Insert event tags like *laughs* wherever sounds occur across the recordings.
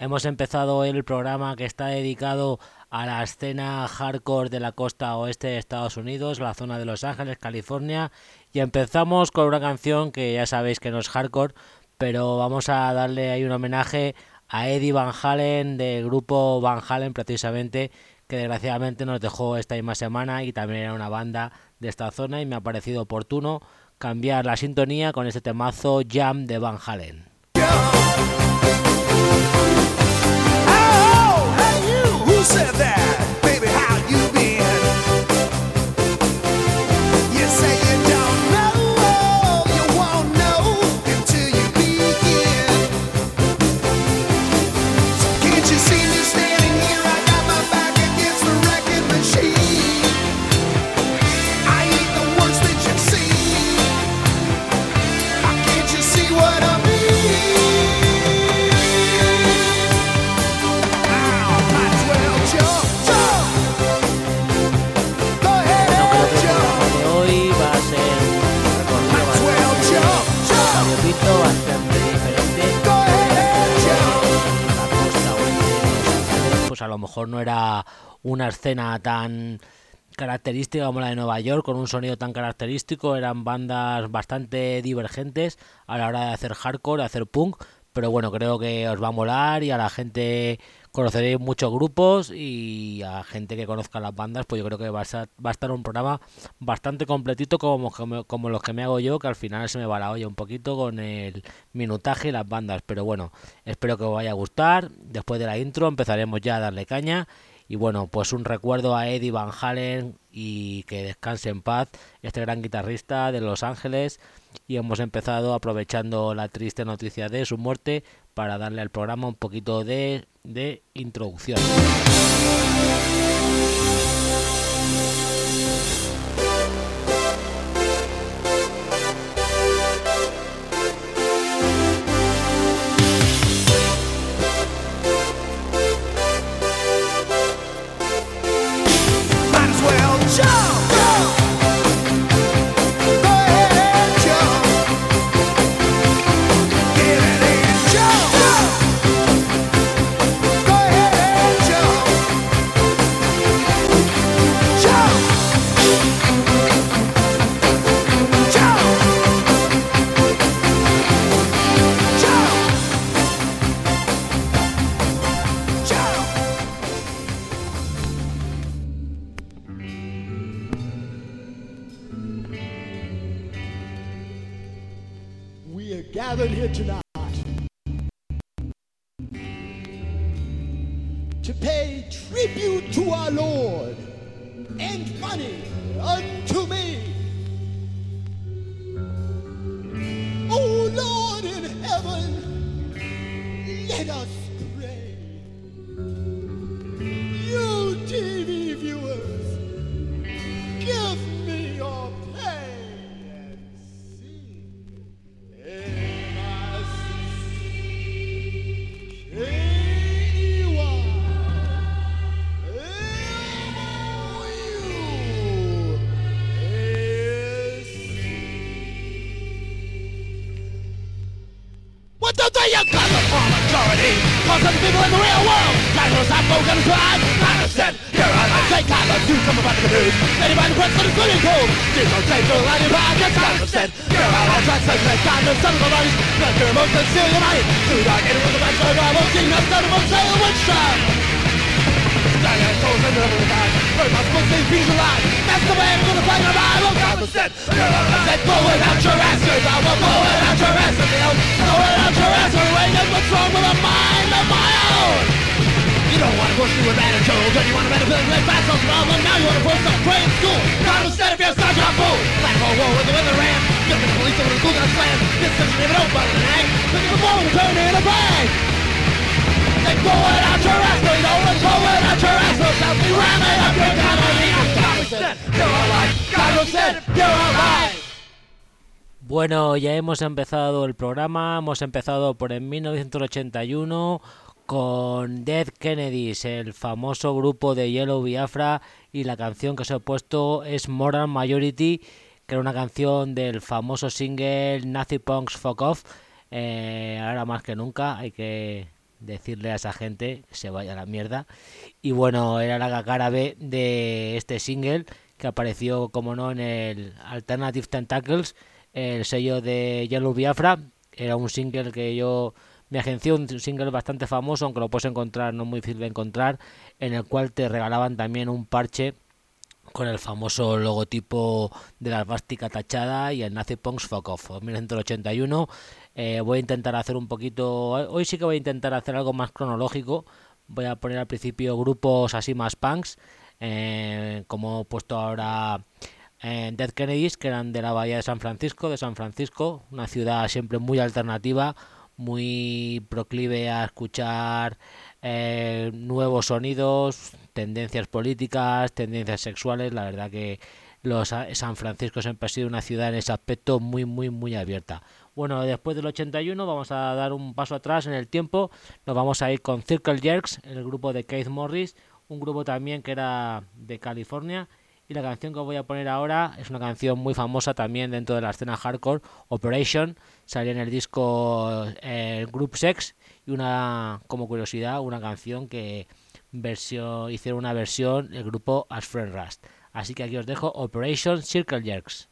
Hemos empezado el programa que está dedicado a la escena hardcore de la costa oeste de Estados Unidos, la zona de Los Ángeles, California. Y empezamos con una canción que ya sabéis que no es hardcore, pero vamos a darle ahí un homenaje a Eddie Van Halen del grupo Van Halen precisamente, que desgraciadamente nos dejó esta misma semana y también era una banda de esta zona y me ha parecido oportuno cambiar la sintonía con este temazo Jam de Van Halen. A lo mejor no era una escena tan característica como la de Nueva York, con un sonido tan característico, eran bandas bastante divergentes a la hora de hacer hardcore, de hacer punk, pero bueno, creo que os va a molar y a la gente conoceréis muchos grupos y a gente que conozca las bandas, pues yo creo que va a estar, va a estar un programa bastante completito como, como, los que me hago yo, que al final se me va la olla un poquito con el minutaje y las bandas, pero bueno, espero que os vaya a gustar. Después de la intro empezaremos ya a darle caña. Y bueno, pues un recuerdo a Eddie Van Halen y que descanse en paz, este gran guitarrista de Los Ángeles. Y hemos empezado aprovechando la triste noticia de su muerte para darle al programa un poquito de de introducción. Ya hemos empezado el programa, hemos empezado por en 1981 con Dead Kennedys, el famoso grupo de Yellow Biafra, y la canción que os he puesto es Moral Majority, que era una canción del famoso single Nazi Punks Fuck Off, Eh, ahora más que nunca hay que decirle a esa gente que se vaya a la mierda. Y bueno, era la cara B de este single que apareció, como no, en el Alternative Tentacles, el sello de Yellow Biafra. Era un single que yo me agenció, un single bastante famoso, aunque lo puedes encontrar, no muy difícil de encontrar, en el cual te regalaban también un parche con el famoso logotipo de la bástica tachada y el Nazi Punks Fuck Off. 1981 eh, voy a intentar hacer un poquito. Hoy sí que voy a intentar hacer algo más cronológico. Voy a poner al principio grupos así más punks. Eh, como he puesto ahora en Dead Kennedys, que eran de la bahía de San Francisco, de San Francisco, una ciudad siempre muy alternativa, muy proclive a escuchar eh, nuevos sonidos, tendencias políticas, tendencias sexuales. La verdad que los San Francisco siempre ha sido una ciudad en ese aspecto muy, muy, muy abierta. Bueno, después del 81 vamos a dar un paso atrás en el tiempo. Nos vamos a ir con Circle Jerks, el grupo de Keith Morris, un grupo también que era de California. Y la canción que voy a poner ahora es una canción muy famosa también dentro de la escena hardcore, Operation. Salió en el disco eh, Group Sex y una, como curiosidad, una canción que versión, hicieron una versión el grupo As Friend Rust. Así que aquí os dejo Operation Circle Jerks.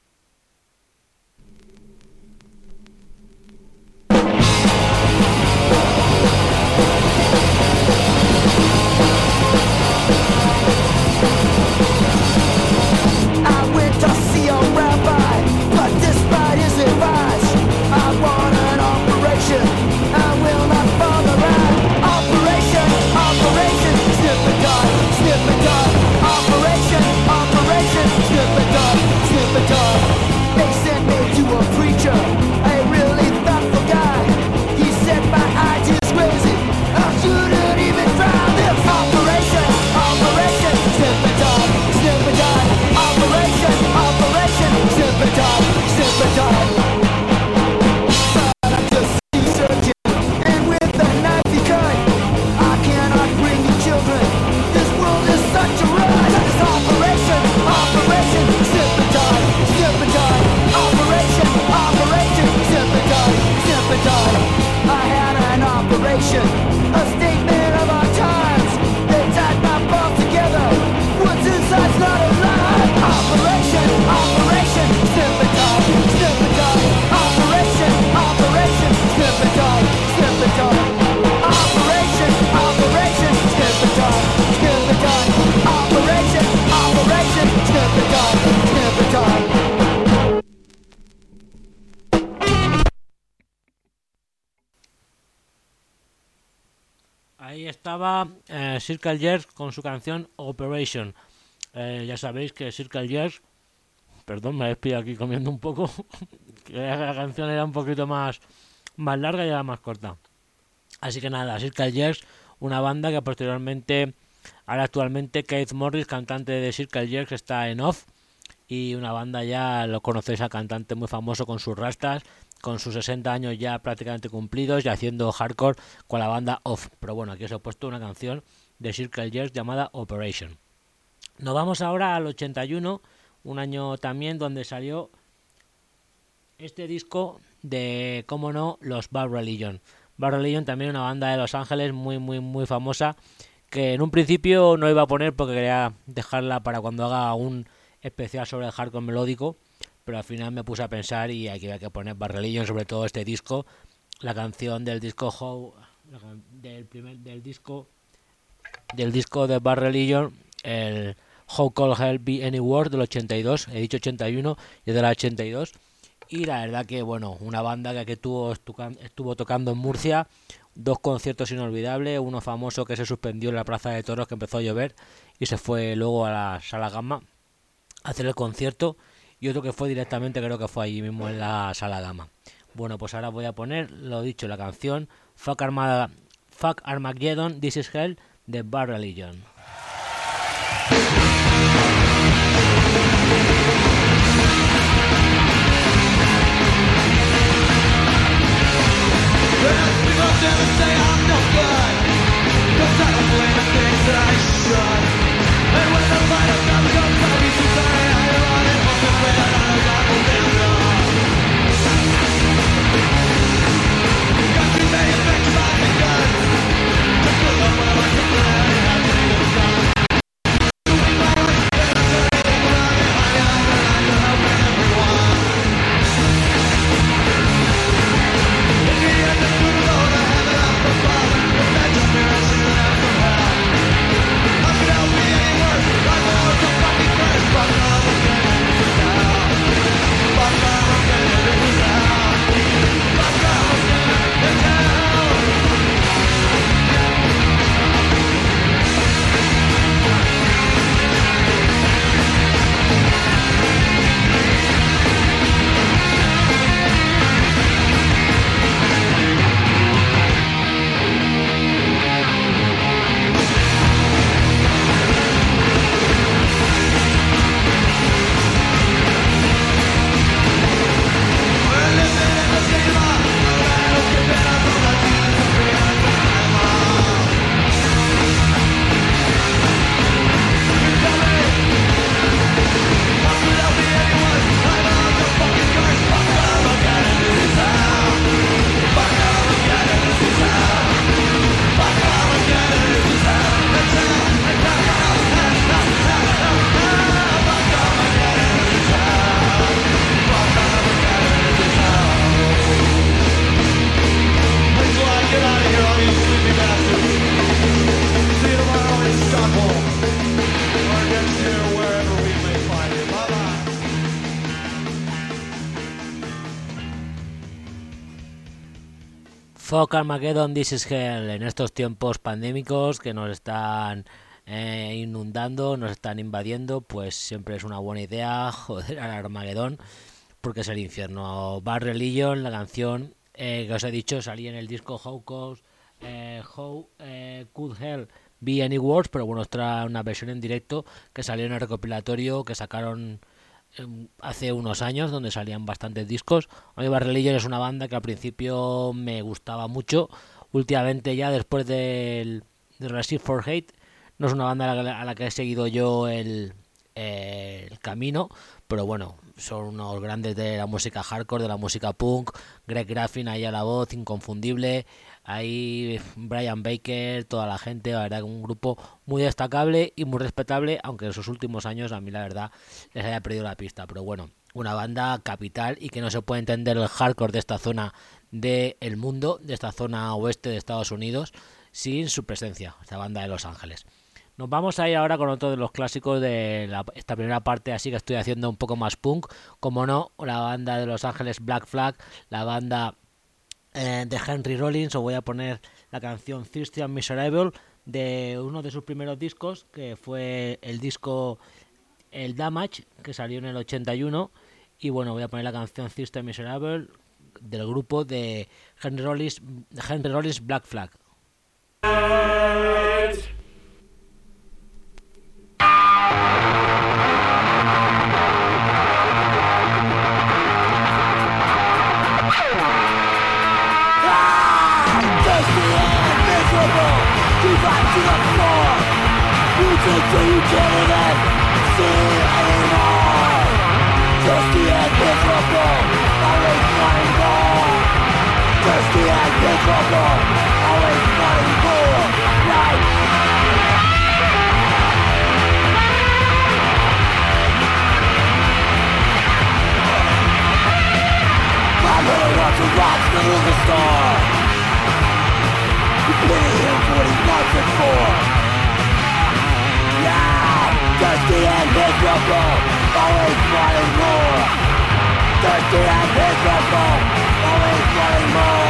Circle Jerks con su canción Operation. Eh, ya sabéis que Circle Jerks, perdón, me despido aquí comiendo un poco, *laughs* que la canción era un poquito más, más larga y era más corta. Así que nada, Circle Jerks, una banda que posteriormente, ahora actualmente Keith Morris, cantante de Circle Jerks, está en off. Y una banda ya lo conocéis a cantante muy famoso con sus rastas, con sus 60 años ya prácticamente cumplidos y haciendo hardcore con la banda Off. Pero bueno, aquí os he puesto una canción de Circle Jerks llamada Operation. Nos vamos ahora al 81, un año también donde salió este disco de, cómo no, los Bad Religion. Bad Religion también una banda de Los Ángeles muy, muy, muy famosa que en un principio no iba a poner porque quería dejarla para cuando haga un especial sobre el hardcore melódico, pero al final me puse a pensar y hay que, que poner Bad Religion, sobre todo este disco, la canción del disco How, del primer del disco del disco de Religion, el How Cold Hell Be Anywhere del 82, he dicho 81 y de la 82. Y la verdad que, bueno, una banda que, que estuvo, tocando en Murcia, dos conciertos inolvidables, uno famoso que se suspendió en la Plaza de Toros que empezó a llover y se fue luego a la Sala Gama a hacer el concierto y otro que fue directamente, creo que fue allí mismo en la Sala Gama. Bueno, pues ahora voy a poner, lo dicho, la canción Fuck, Armada, Fuck Armageddon, This is Hell The Bar Religion. It, I'm afraid I got Armageddon, This is Hell. En estos tiempos pandémicos que nos están eh, inundando, nos están invadiendo, pues siempre es una buena idea *laughs* joder al Armageddon, porque es el infierno. Bad Religion, la canción eh, que os he dicho, salía en el disco How, Could, eh, How Could Hell Be Any Words, pero bueno, trae una versión en directo que salió en el recopilatorio que sacaron hace unos años donde salían bastantes discos. Bad Religion es una banda que al principio me gustaba mucho. Últimamente ya después del de Receive for Hate no es una banda a la, que he seguido yo el, el camino, pero bueno, son unos grandes de la música hardcore, de la música punk. Greg Graffin ahí a la voz, inconfundible. Ahí Brian Baker, toda la gente, la verdad, un grupo muy destacable y muy respetable, aunque en sus últimos años a mí la verdad les haya perdido la pista. Pero bueno, una banda capital y que no se puede entender el hardcore de esta zona del mundo, de esta zona oeste de Estados Unidos, sin su presencia, esta banda de Los Ángeles. Nos vamos a ir ahora con otro de los clásicos de esta primera parte, así que estoy haciendo un poco más punk. Como no, la banda de Los Ángeles Black Flag, la banda eh, de Henry Rollins. Os voy a poner la canción Thirsty and Miserable de uno de sus primeros discos, que fue el disco El Damage, que salió en el 81. Y bueno, voy a poner la canción Thirsty and Miserable del grupo de Henry Rollins, Henry Rollins Black Flag. Till you can't even see anymore Thirsty and miserable, always wanting more Thirsty and miserable, always wanting more Right I really want to rock the the star You pity him for what he wants it for Thirsty and miserable Always wanting more. Thirsty and miserable Always wanting more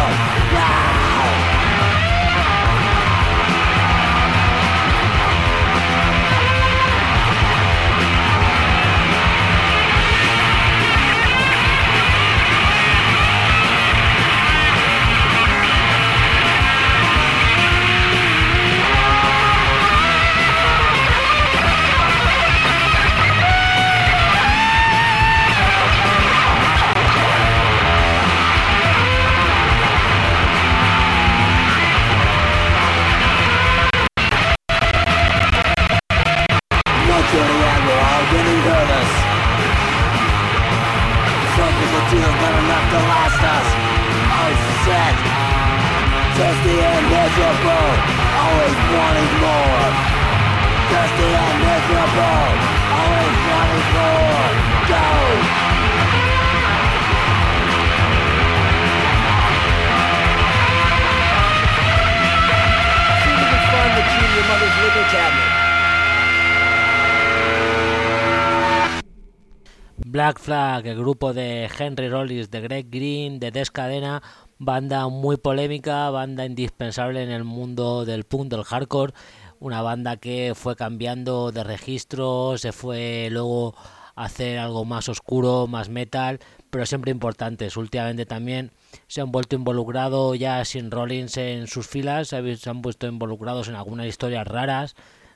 muy polémica, banda indispensable en el mundo del punk, del hardcore, una banda que fue cambiando de registro, se fue luego a hacer algo más oscuro, más metal, pero siempre importantes. Últimamente también se han vuelto involucrados ya sin Rollins en sus filas, se han puesto involucrados en algunas historias raras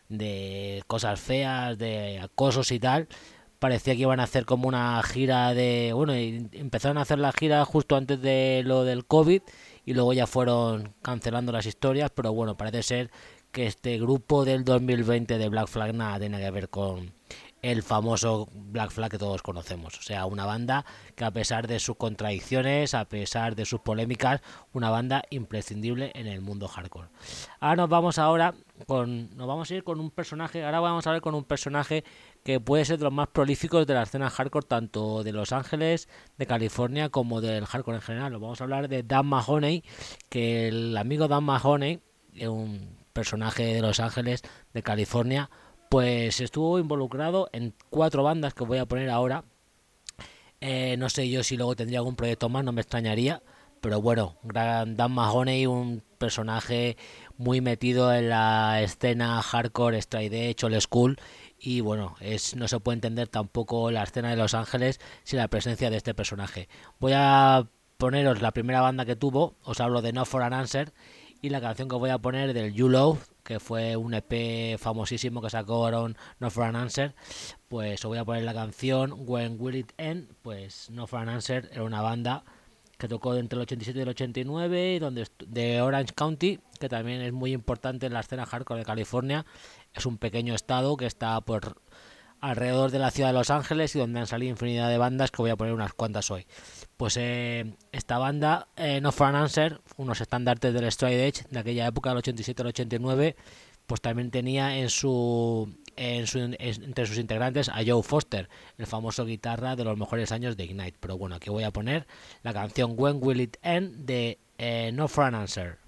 de cosas feas, de acosos y tal parecía que iban a hacer como una gira de... Bueno, empezaron a hacer la gira justo antes de lo del COVID y luego ya fueron cancelando las historias, pero bueno, parece ser que este grupo del 2020 de Black Flag nada tiene que ver con el famoso Black Flag que todos conocemos. O sea, una banda que a pesar de sus contradicciones, a pesar de sus polémicas, una banda imprescindible en el mundo hardcore. Ahora nos vamos ahora con nos vamos a ir con un personaje, ahora vamos a ver con un personaje que puede ser de los más prolíficos de la escena hardcore, tanto de Los Ángeles, de California, como del hardcore en general. Vamos a hablar de Dan Mahoney, que el amigo Dan Mahoney, un personaje de Los Ángeles, de California, pues estuvo involucrado en cuatro bandas que voy a poner ahora. Eh, no sé yo si luego tendría algún proyecto más, no me extrañaría, pero bueno, Dan Mahoney, un personaje muy metido en la escena hardcore, stride edge, old school, y bueno, es, no se puede entender tampoco la escena de Los Ángeles sin la presencia de este personaje. Voy a poneros la primera banda que tuvo, os hablo de No For An Answer, y la canción que voy a poner del You Love, que fue un EP famosísimo que sacaron No For An Answer, pues os voy a poner la canción When Will It End, pues No For An Answer era una banda que tocó entre el 87 y el 89, donde, de Orange County, que también es muy importante en la escena hardcore de California. Es un pequeño estado que está por alrededor de la ciudad de Los Ángeles y donde han salido infinidad de bandas que voy a poner unas cuantas hoy. Pues eh, esta banda, eh, No For An Answer, unos estandartes del Stride Edge de aquella época, del 87 al 89, pues también tenía en su, en su, entre sus integrantes a Joe Foster, el famoso guitarra de los mejores años de Ignite. Pero bueno, aquí voy a poner la canción When Will It End de eh, No For An Answer.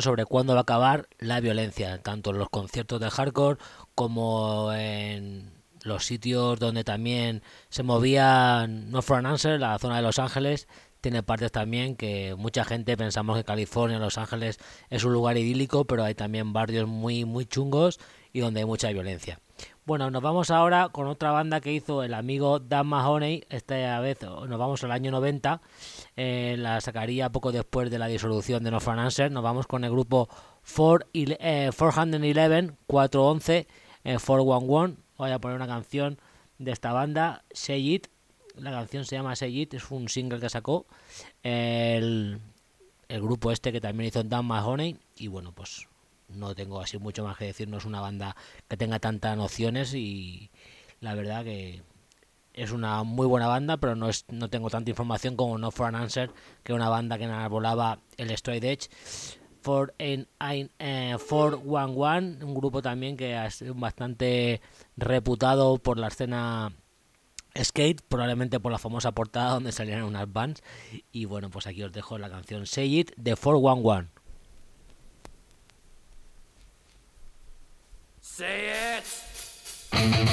Sobre cuándo va a acabar la violencia, tanto en los conciertos de hardcore como en los sitios donde también se movía No For An Answer, la zona de Los Ángeles, tiene partes también que mucha gente pensamos que California, Los Ángeles es un lugar idílico, pero hay también barrios muy muy chungos y donde hay mucha violencia. Bueno, nos vamos ahora con otra banda que hizo el amigo Dan Mahoney, esta vez nos vamos al año 90 eh, la sacaría poco después de la disolución de No For Answer. Nos vamos con el grupo 4, eh, 411, 411, eh, 411. Voy a poner una canción de esta banda, Say It. La canción se llama Say It, es un single que sacó el, el grupo este que también hizo Dan Mahoney. Y bueno, pues no tengo así mucho más que decir, no es una banda que tenga tantas nociones y la verdad que es una muy buena banda, pero no, es, no tengo tanta información como No For An Answer, que es una banda que volaba el Straight Edge. For eh, 411, un grupo también que sido bastante reputado por la escena skate, probablemente por la famosa portada donde salían unas bands. Y bueno, pues aquí os dejo la canción Say It de 411. Say it. On my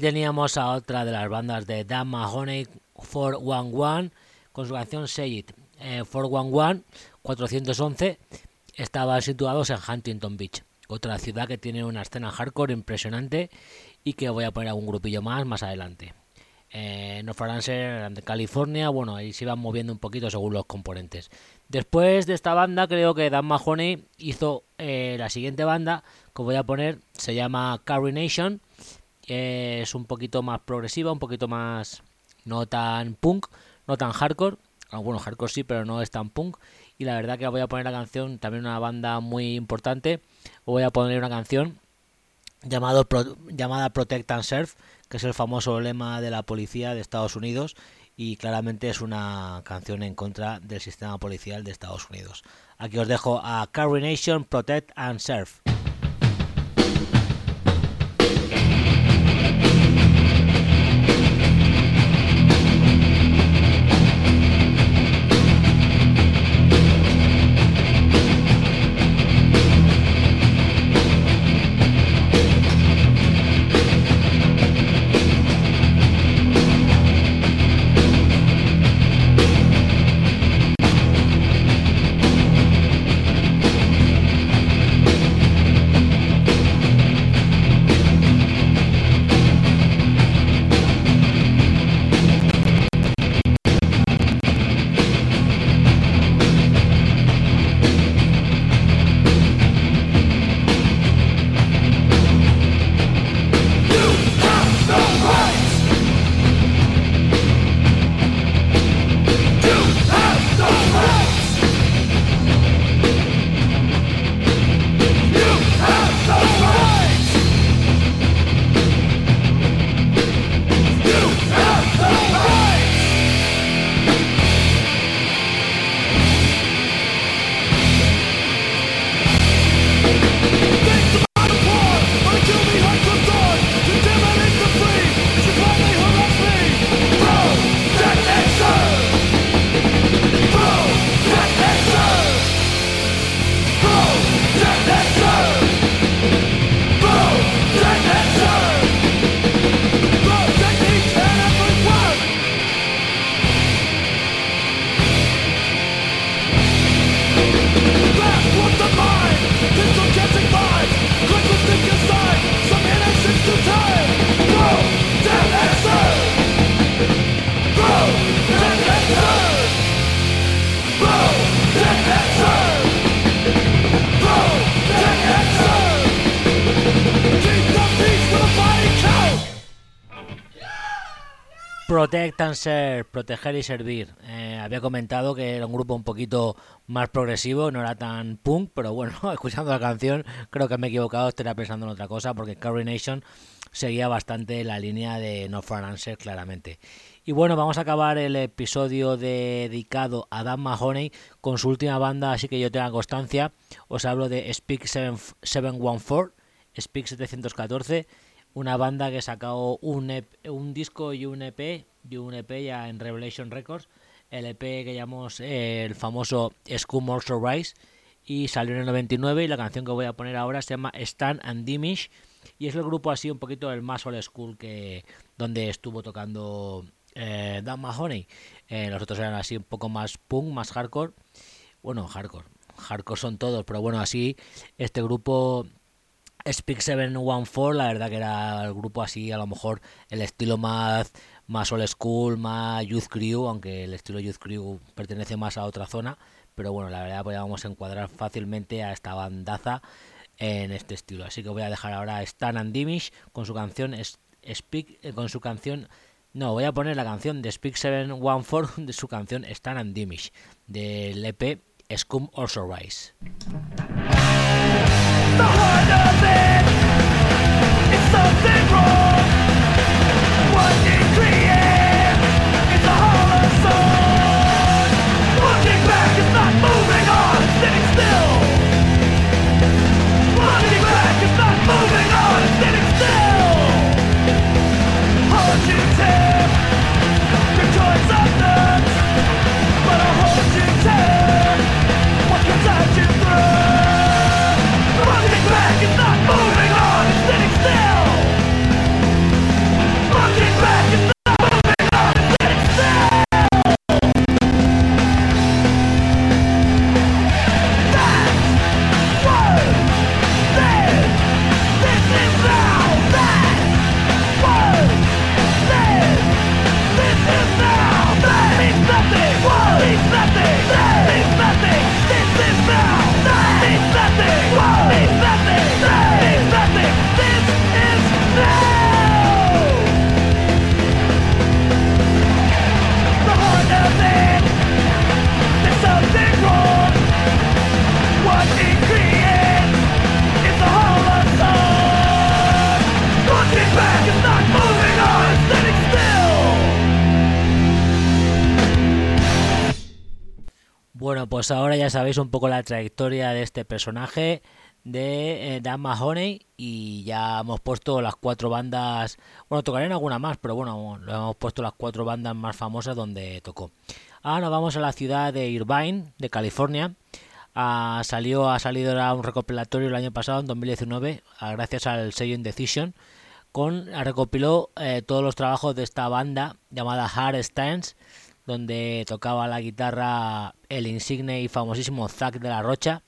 Teníamos a otra de las bandas de Dan Mahoney 411 con su canción Say It. 411 411 estaban situados en Huntington Beach, otra ciudad que tiene una escena hardcore impresionante y que voy a poner algún grupillo más más adelante. Eh, no fueran ser de California, bueno, ahí se iban moviendo un poquito según los componentes. Después de esta banda, creo que Dan Mahoney hizo eh, la siguiente banda que voy a poner, se llama Carry Nation. Es un poquito más progresiva, un poquito más no tan punk, no tan hardcore. Ah, bueno, hardcore sí, pero no es tan punk. Y la verdad que voy a poner la canción, también una banda muy importante. Voy a poner una canción llamado, llamada Protect and Serve, que es el famoso lema de la policía de Estados Unidos y claramente es una canción en contra del sistema policial de Estados Unidos. Aquí os dejo a Carry Nation, Protect and Serve. Protect and Serve, proteger y servir. Eh, había comentado que era un grupo un poquito más progresivo, no era tan punk, pero bueno, *laughs* escuchando la canción creo que me he equivocado, estaría pensando en otra cosa, porque Carry Nation seguía bastante la línea de No For Answer, claramente. Y bueno, vamos a acabar el episodio dedicado a Dan Mahoney con su última banda, así que yo tenga constancia. Os hablo de Speak 714, Speak 714 una banda que sacó un, e un disco y un EP, y un EP ya en Revelation Records, el EP que llamamos eh, el famoso Scum Also Rise, y salió en el 99 y la canción que voy a poner ahora se llama Stan and Dimish y es el grupo así un poquito el más old school que donde estuvo tocando eh, Dan Mahoney. Eh, los otros eran así un poco más punk, más hardcore. Bueno, hardcore. Hardcore son todos, pero bueno, así este grupo Speak 714, la verdad que era el grupo así, a lo mejor el estilo más, más old school, más youth crew, aunque el estilo youth crew pertenece más a otra zona, pero bueno, la verdad podíamos encuadrar fácilmente a esta bandaza en este estilo. Así que voy a dejar ahora a Stan and Dimish con su canción Speak, eh, con su canción no, voy a poner la canción de Speak 714 *laughs* de su canción Stan and Dimish del EP Scum Also Rise. The heart of it. It's something wrong. Ya sabéis un poco la trayectoria de este personaje de eh, Dan Mahoney y ya hemos puesto las cuatro bandas, bueno, tocaré alguna más, pero bueno, lo hemos puesto las cuatro bandas más famosas donde tocó. Ahora vamos a la ciudad de Irvine, de California. Ah, salió, ha salido un recopilatorio el año pasado, en 2019, ah, gracias al sello Indecision, con recopiló eh, todos los trabajos de esta banda llamada Hard Stands, donde tocaba la guitarra el insigne y famosísimo Zack de la Rocha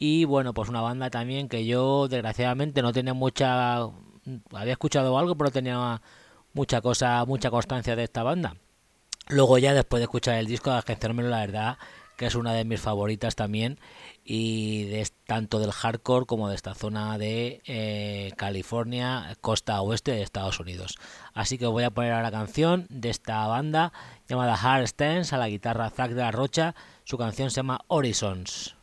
y bueno, pues una banda también que yo desgraciadamente no tenía mucha... Había escuchado algo, pero tenía mucha cosa, mucha constancia de esta banda. Luego ya después de escuchar el disco, de la verdad que es una de mis favoritas también y de, tanto del hardcore como de esta zona de eh, California, costa oeste de Estados Unidos. Así que voy a poner a la canción de esta banda llamada Hard Stance a la guitarra Zack de la Rocha. Su canción se llama Horizons.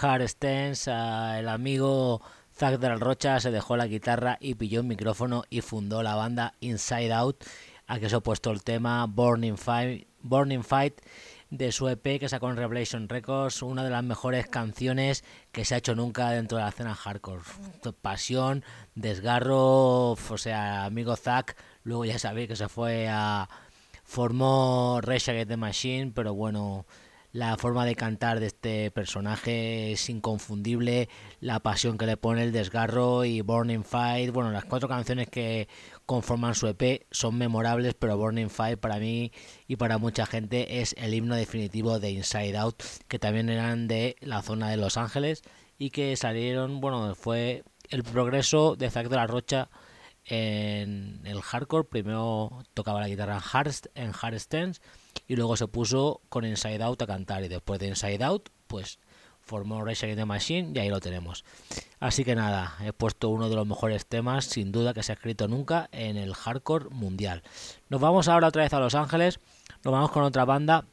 Hard Stance, el amigo Zack de la Rocha se dejó la guitarra y pilló un micrófono y fundó la banda Inside Out, a que se ha puesto el tema Burning Fight, Burning Fight de su EP que sacó en Revelation Records, una de las mejores canciones que se ha hecho nunca dentro de la escena hardcore. Pasión, desgarro, o sea, amigo Zack, luego ya sabéis que se fue a... formó Rage Against the Machine, pero bueno, la forma de cantar de este personaje es inconfundible, la pasión que le pone el desgarro y Burning Fight, bueno, las cuatro canciones que conforman su EP son memorables, pero Burning Fight para mí y para mucha gente es el himno definitivo de Inside Out, que también eran de la zona de Los Ángeles y que salieron, bueno, fue el progreso de Zack de la Rocha en el hardcore, primero tocaba la guitarra en hard, en hard y luego se puso con Inside Out a cantar y después de Inside Out pues formó Rage Against the Machine y ahí lo tenemos. Así que nada, he puesto uno de los mejores temas sin duda que se ha escrito nunca en el hardcore mundial. Nos vamos ahora otra vez a Los Ángeles, nos vamos con otra banda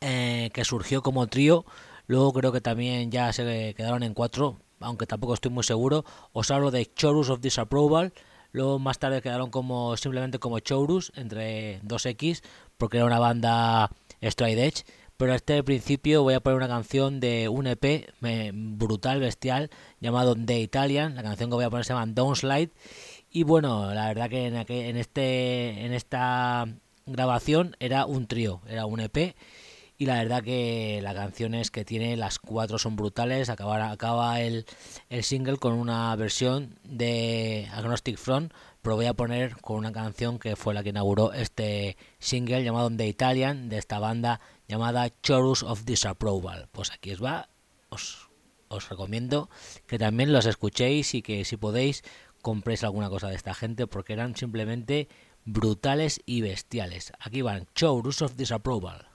eh, que surgió como trío, luego creo que también ya se quedaron en cuatro, aunque tampoco estoy muy seguro. Os hablo de Chorus of Disapproval. Luego más tarde quedaron como simplemente como Chorus entre 2X porque era una banda straight edge. Pero este principio voy a poner una canción de un EP brutal, bestial, llamado The Italian. La canción que voy a poner se llama Don't Slide. Y bueno, la verdad que en, este, en esta grabación era un trío, era un EP. Y la verdad que la canción es que tiene, las cuatro son brutales. Acaba, acaba el, el single con una versión de Agnostic Front pero voy a poner con una canción que fue la que inauguró este single llamado The Italian de esta banda llamada Chorus of Disapproval. Pues aquí os va, os, os recomiendo que también los escuchéis y que si podéis compréis alguna cosa de esta gente porque eran simplemente brutales y bestiales. Aquí van Chorus of Disapproval.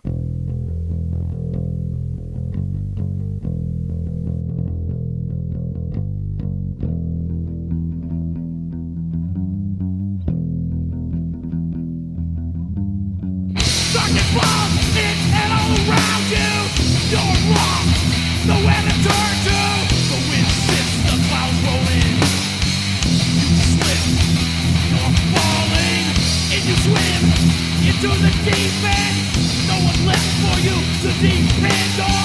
deep end. No one left for you to depend on.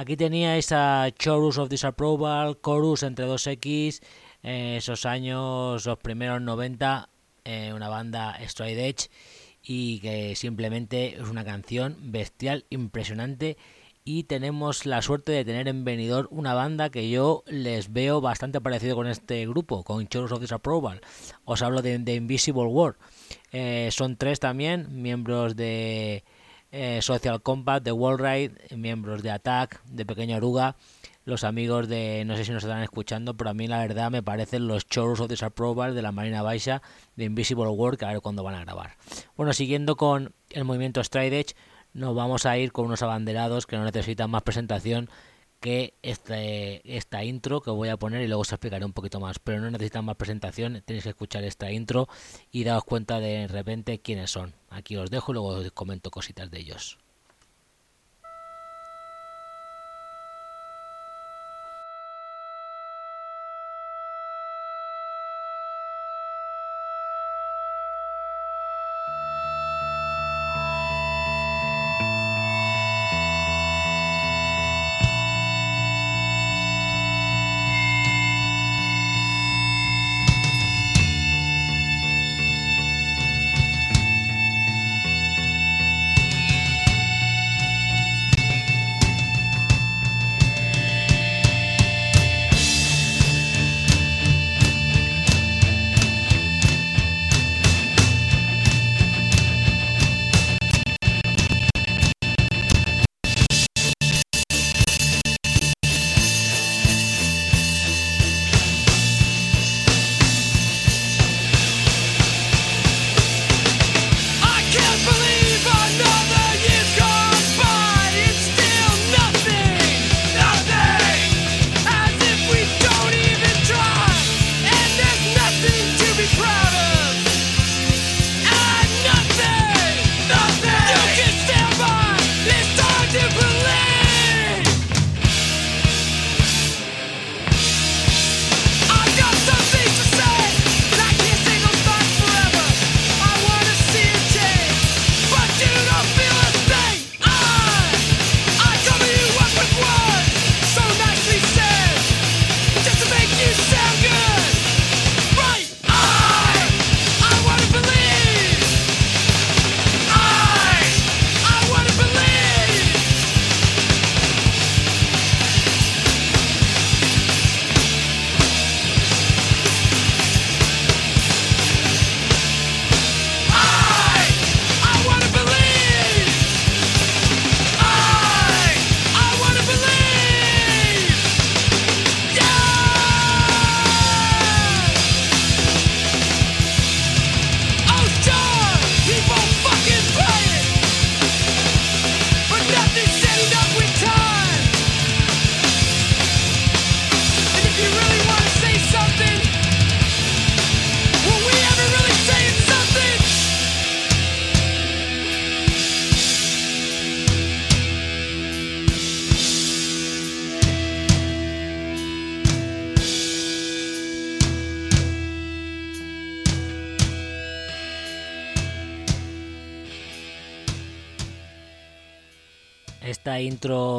Aquí tenía esa Chorus of Disapproval, Chorus entre dos X, eh, esos años, los primeros 90, eh, una banda Stride Edge y que simplemente es una canción bestial, impresionante y tenemos la suerte de tener en venidor una banda que yo les veo bastante parecido con este grupo, con Chorus of Disapproval. Os hablo de, Invisible War. Eh, son tres también, miembros de eh, Social Combat, de Ride, miembros de Attack, de Pequeña Oruga, los amigos de, no sé si nos están escuchando, pero a mí la verdad me parecen los Chorus of Disapproval de la Marina Baixa, de Invisible que a ver cuándo van a grabar. Bueno, siguiendo con el movimiento Stride Edge, nos vamos a ir con unos abanderados que no necesitan más presentación que este, esta intro que voy a poner y luego os explicaré un poquito más. Pero no necesitan más presentación, tenéis que escuchar esta intro y daos cuenta de repente quiénes son. Aquí os dejo y luego os comento cositas de ellos.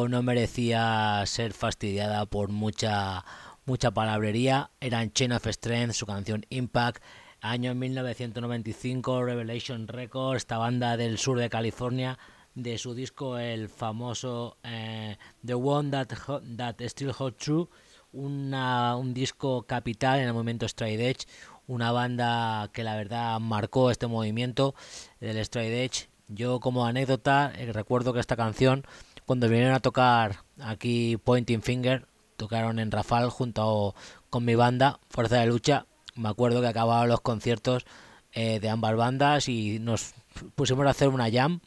No merecía ser fastidiada por mucha mucha palabrería. Eran Chain of Strength, su canción Impact, año 1995, Revelation Records, esta banda del sur de California, de su disco el famoso eh, The One That, That Still Holds True, un disco capital en el momento Stride Edge, una banda que la verdad marcó este movimiento del Stride Edge. Yo como anécdota eh, recuerdo que esta canción cuando vinieron a tocar aquí Pointing Finger, tocaron en Rafal junto con mi banda, Fuerza de Lucha. Me acuerdo que acababan los conciertos eh, de ambas bandas y nos pusimos a hacer una jam.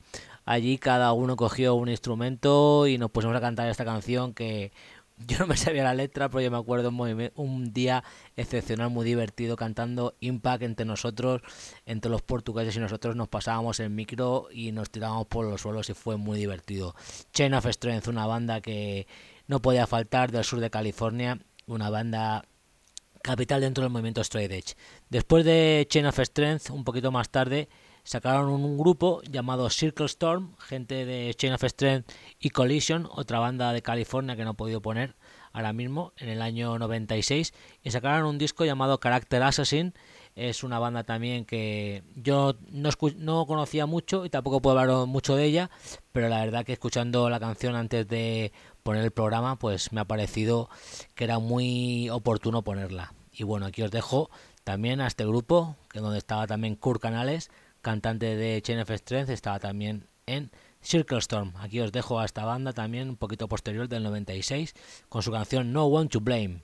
Allí cada uno cogió un instrumento y nos pusimos a cantar esta canción que *laughs* yo no me sabía la letra, pero yo me acuerdo un, un día excepcional, muy divertido, cantando Impact entre nosotros, entre los portugueses y nosotros nos pasábamos el micro y nos tirábamos por los suelos y fue muy divertido. Chain of Strength, una banda que no podía faltar del sur de California, una banda capital dentro del movimiento Straight Edge. Después de Chain of Strength, un poquito más tarde, sacaron un grupo llamado Circle Storm, gente de Chain of Strength y Collision, otra banda de California que no he podido poner ahora mismo, en el año 96, y sacaron un disco llamado Character Assassin. Es una banda también que yo no, no conocía mucho y tampoco puedo hablar mucho de ella, pero la verdad que escuchando la canción antes de poner el programa, pues me ha parecido que era muy oportuno ponerla. Y bueno, aquí os dejo también a este grupo, que donde estaba también Kurt Canales, cantante de Chain of Strength, estaba también en Circle Storm. Aquí os dejo a esta banda también un poquito posterior del 96 con su canción No One to Blame.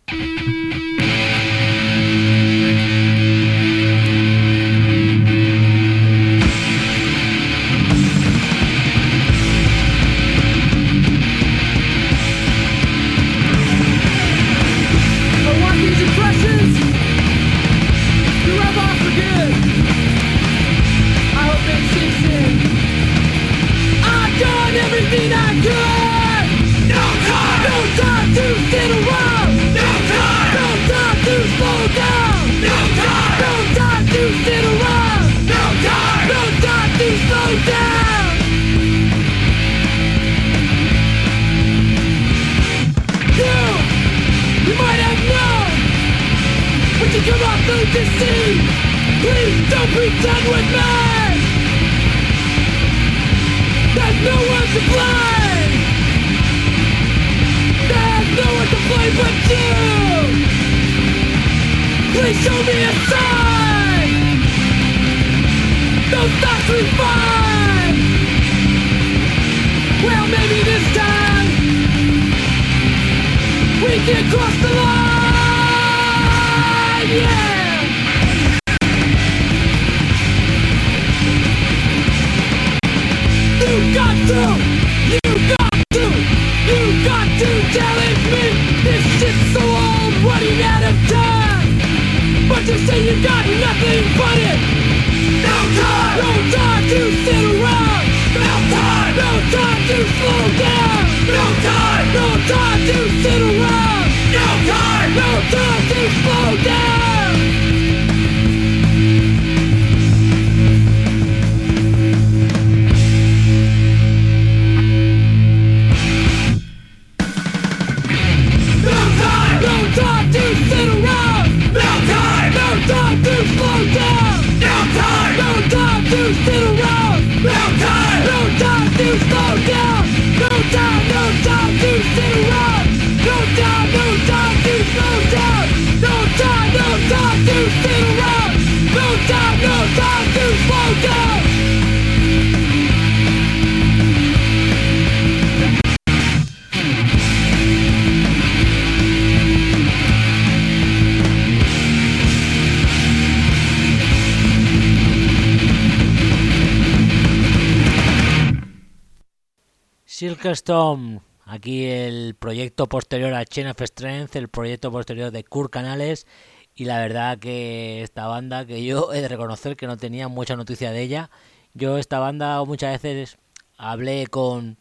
Storm, aquí el proyecto posterior a Chain of Strength, el proyecto posterior de Kurt Canales y la verdad que esta banda que yo he de reconocer que no tenía mucha noticia de ella. Yo esta banda muchas veces hablé con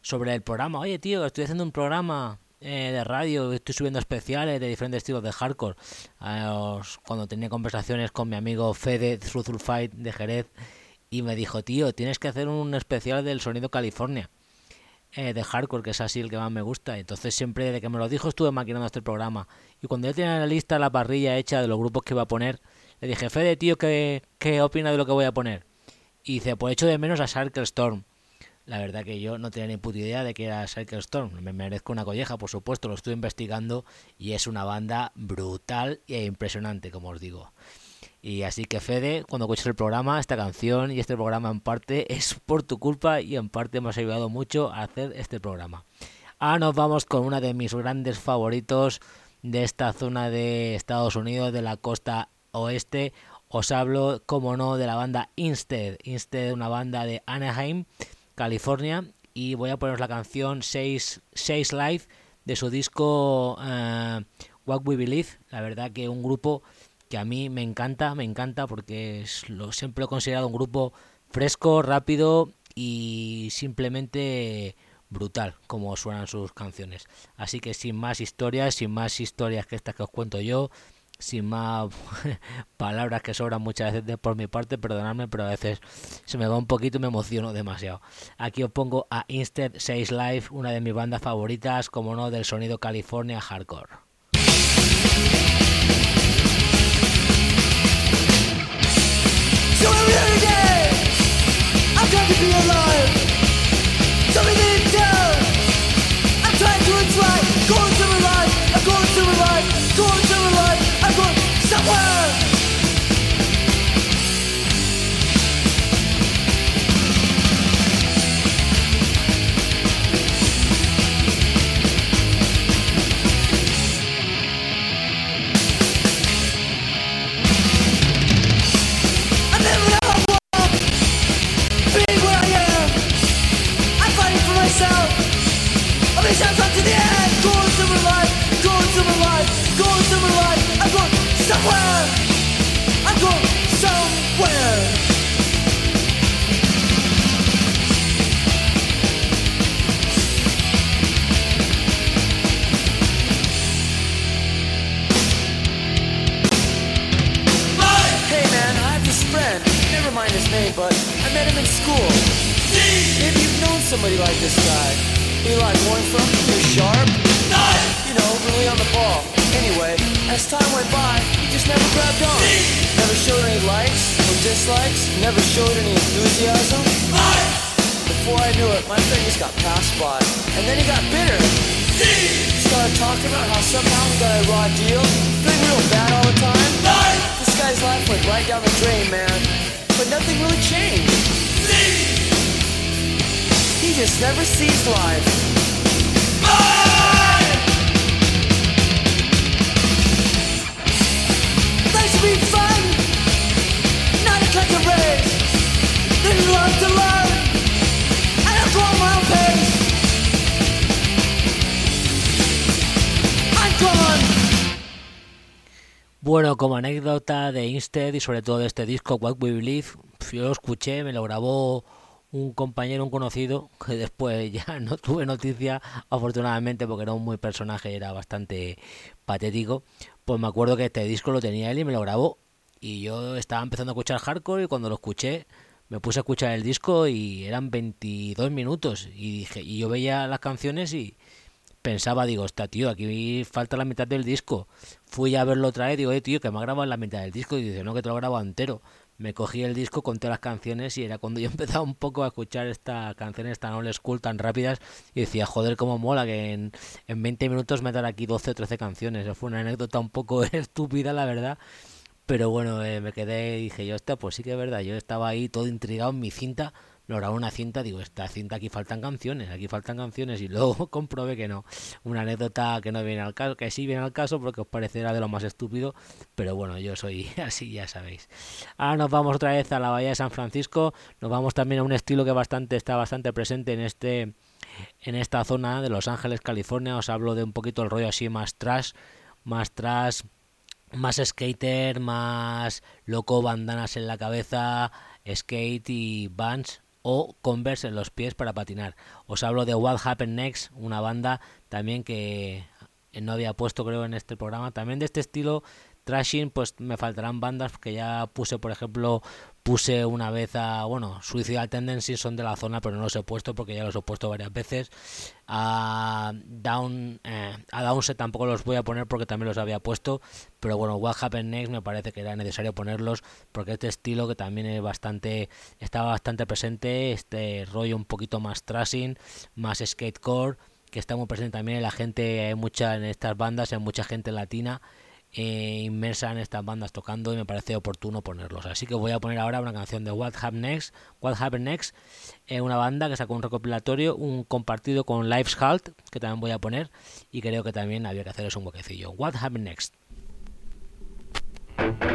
sobre el programa, oye tío, estoy haciendo un programa eh, de radio, estoy subiendo especiales de diferentes estilos de hardcore. cuando tenía conversaciones con mi amigo Fede Fight de Jerez y me dijo, tío, tienes que hacer un especial del sonido California. Eh, de hardcore, que es así el que más me gusta. Entonces siempre desde que me lo dijo estuve maquinando este programa. Y cuando ya tenía la lista, la parrilla hecha de los grupos que iba a poner, le dije, Fede, tío, ¿qué, qué opina de lo que voy a poner? Y dice, pues echo de menos a Circle Storm. La verdad que yo no tenía ni puta idea de que era Circle Storm. Me merezco una colleja, por supuesto, lo estoy investigando y es una banda brutal e impresionante, como os digo. Y así que Fede, cuando escuches el programa, esta canción y este programa en parte es por tu culpa y en parte me has ayudado mucho a hacer este programa. Ahora nos vamos con una de mis grandes favoritos de esta zona de Estados Unidos, de la costa oeste. Os hablo, como no, de la banda Instead. Instead, una banda de Anaheim, California. Y voy a poneros la canción 6, Live de su disco uh, What We Believe. La verdad que un grupo que a mí me encanta, me encanta porque es lo, siempre he considerado un grupo fresco, rápido y simplemente brutal como suenan sus canciones. Así que sin más historias, sin más historias que estas que os cuento yo, sin más *laughs* palabras que sobran muchas veces por mi parte, perdonadme, pero a veces se me va un poquito y me emociono demasiado. Aquí os pongo a Instead 6 Live, una de mis bandas favoritas, como no, del sonido California Hardcore. to a music I'm glad to be alive. I'm going somewhere. I'm going somewhere. Hey man, I have this friend. Never mind his name, but I met him in school. You've known somebody like this guy. Eli Weinfeld, you're sharp. You know, really on the ball. Anyway, as time went by, he just never grabbed on. Never showed any likes or dislikes. Never showed any enthusiasm. Before I knew it, my friend just got passed by. And then he got bitter. Started talking about how somehow we got a raw deal. Feeling real bad all the time. This guy's life went right down the drain, man. But nothing really changed. Bueno, como anécdota de Instead y sobre todo de este disco, What We Believe, yo lo escuché, me lo grabó un compañero, un conocido, que después *laughs* ya no tuve noticia, afortunadamente, porque era un muy personaje, era bastante patético. Pues me acuerdo que este disco lo tenía él y me lo grabó. Y yo estaba empezando a escuchar hardcore y cuando lo escuché, me puse a escuchar el disco y eran 22 minutos. Y dije, y yo veía las canciones y pensaba, digo, está tío, aquí falta la mitad del disco. Fui a verlo otra vez, digo, eh, tío, que me ha grabado la mitad del disco. Y dice, no, que te lo he grabado entero me cogí el disco, conté las canciones y era cuando yo *laughs* empezaba un poco a escuchar estas canciones tan old school, tan rápidas y decía, joder, cómo mola que en, en 20 minutos me aquí 12 o 13 canciones. Fue una anécdota un poco *laughs* estúpida, la verdad. Pero bueno, eh, me quedé y dije yo, esta pues sí que es verdad, yo estaba ahí todo intrigado en mi cinta lo grabó una cinta, digo, esta cinta aquí faltan canciones, aquí faltan canciones y luego *laughs* comprobé que no. Una anécdota que no viene al caso, que sí viene al caso porque os parecerá de lo más estúpido, pero bueno, yo soy *laughs* así, ya sabéis. Ahora nos vamos otra vez a la bahía de San Francisco, nos vamos también a un estilo que bastante está bastante presente en este en esta zona de Los Ángeles, California. Os hablo de un poquito el rollo así más trash, más trash, más skater, más loco, bandanas en la cabeza, skate y bands o Converse en los pies para patinar. Os hablo de What Happened Next, una banda también que no había puesto creo en este programa, también de este estilo trashing, pues me faltarán bandas que ya puse, por ejemplo, puse una vez a, bueno, Suicidal Tendencies son de la zona, pero no los he puesto porque ya los he puesto varias veces. A Down, eh, a Downset tampoco los voy a poner porque también los había puesto, pero bueno, What Happened Next me parece que era necesario ponerlos porque este estilo que también es bastante, estaba bastante presente, este rollo un poquito más trashing, más skatecore, que está muy presente también en la gente, hay mucha en estas bandas, hay mucha gente latina eh, inmersa en estas bandas tocando y me parece oportuno ponerlos. Así que voy a poner ahora una canción de What Happened Next, What Happened Next, eh, una banda que sacó un recopilatorio, un compartido con Life's Halt, que también voy a poner y creo que también había que hacer un huequecillo. What Happened Next. Too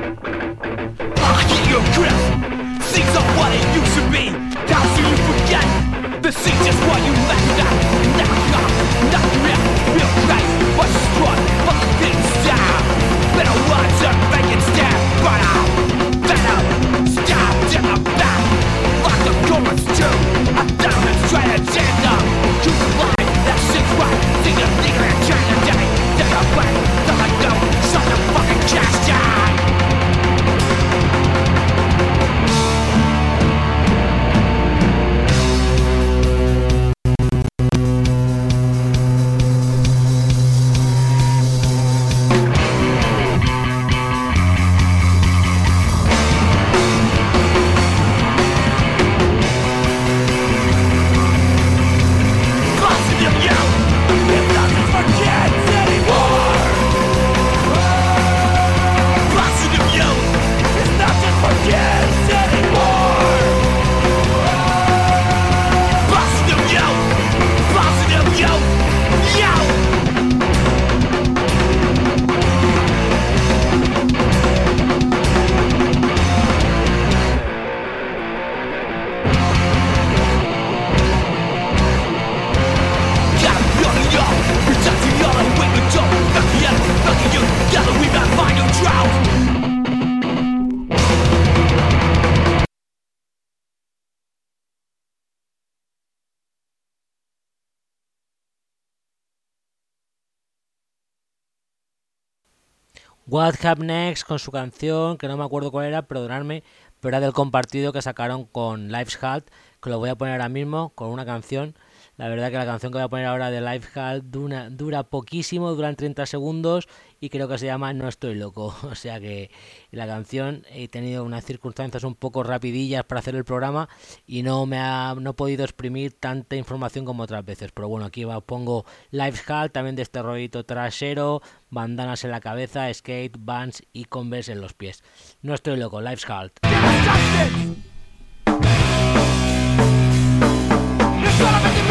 A demonstrated China Day Take a back, till I go Shut the fucking chest What Have Next con su canción, que no me acuerdo cuál era, perdonadme, pero era del compartido que sacaron con Lives Halt, que lo voy a poner ahora mismo con una canción. La verdad que la canción que voy a poner ahora de Lifehack dura, dura poquísimo, duran 30 segundos y creo que se llama No estoy loco. *laughs* O sea que la canción he tenido unas circunstancias un poco rapidillas para hacer el programa y no me ha no he podido exprimir tanta información como otras veces. Pero bueno, aquí os pongo Lifehack también de este rollito trasero, bandanas en la cabeza, skate, bands y converse en los pies. No estoy loco, Lifehack. solamente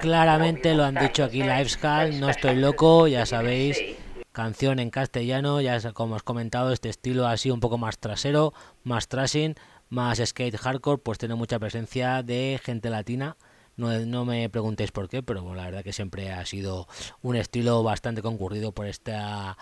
Claramente lo han dicho aquí Livescal, no estoy loco, ya sabéis canción en castellano, ya como os he comentado, este estilo así un poco más trasero, más trashing, más skate hardcore, pues tiene mucha presencia de gente latina. No, no me preguntéis por qué, pero la verdad que siempre ha sido un estilo bastante concurrido por esta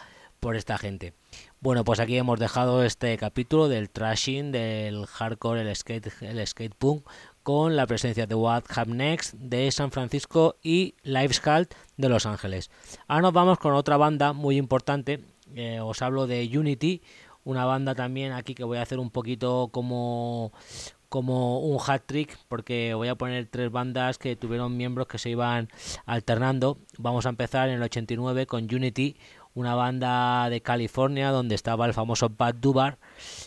por esta gente. Bueno, pues aquí hemos dejado este capítulo del trashing, del hardcore, el skate, el skate punk, con la presencia de What Have Next de San Francisco y Livescult de Los Ángeles. Ahora nos vamos con otra banda muy importante, eh, os hablo de Unity, una banda también aquí que voy a hacer un poquito como como un hat trick porque voy a poner tres bandas que tuvieron miembros que se iban alternando. Vamos a empezar en el 89 con Unity, una banda de California donde estaba el famoso Bad Dubar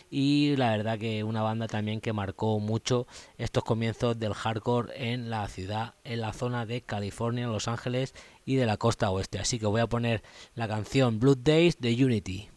y la verdad que una banda también que marcó mucho estos comienzos del hardcore en la ciudad, en la zona de California, Los Ángeles y de la costa oeste. Así que voy a poner la canción Blood Days de Unity.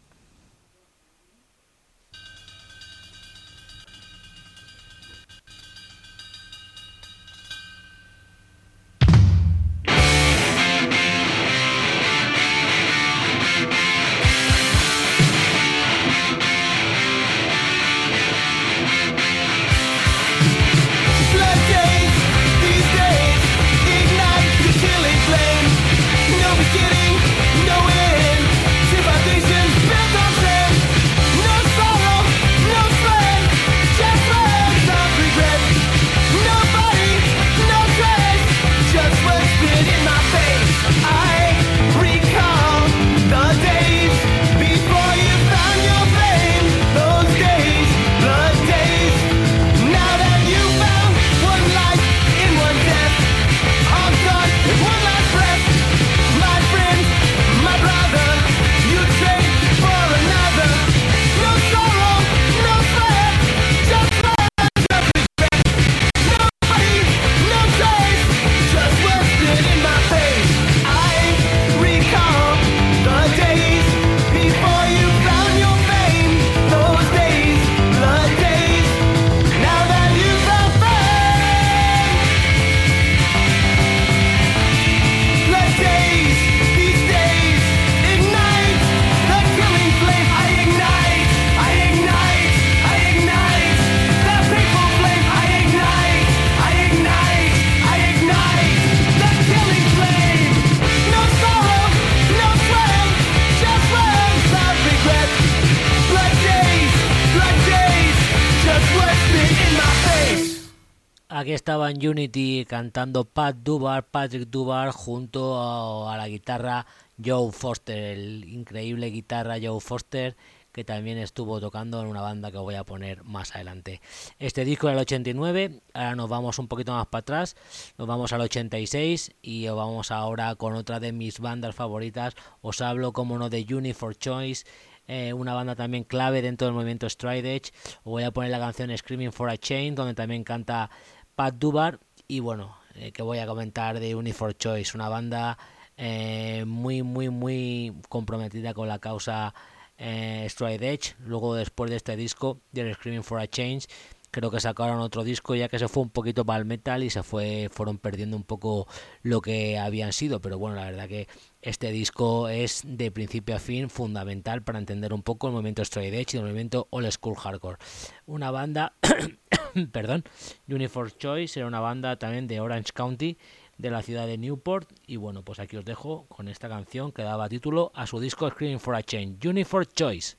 Unity cantando Pat Dubar, Patrick Dubar junto a, la guitarra Joe Foster, el increíble guitarra Joe Foster que también estuvo tocando en una banda que voy a poner más adelante. Este disco era el 89, ahora nos vamos un poquito más para atrás, nos vamos al 86 y vamos ahora con otra de mis bandas favoritas. Os hablo como no de Uni for Choice, eh, una banda también clave dentro del movimiento Stride Edge. Os voy a poner la canción Screaming for a Chain, donde también canta Pat Dubar y bueno, eh, que voy a comentar de Unifor Choice, una banda eh, muy, muy, muy comprometida con la causa eh, Stride Edge. Luego, después de este disco, The Screaming for a Change, creo que sacaron otro disco ya que se fue un poquito para el metal y se fue fueron perdiendo un poco lo que habían sido pero bueno la verdad que este disco es de principio a fin fundamental para entender un poco el movimiento straight edge y el movimiento old school hardcore. Una banda *coughs* perdón Uniform Choice era una banda también de Orange County de la ciudad de Newport y bueno pues aquí os dejo con esta canción que daba título a su disco Screaming for a Change Uniform Choice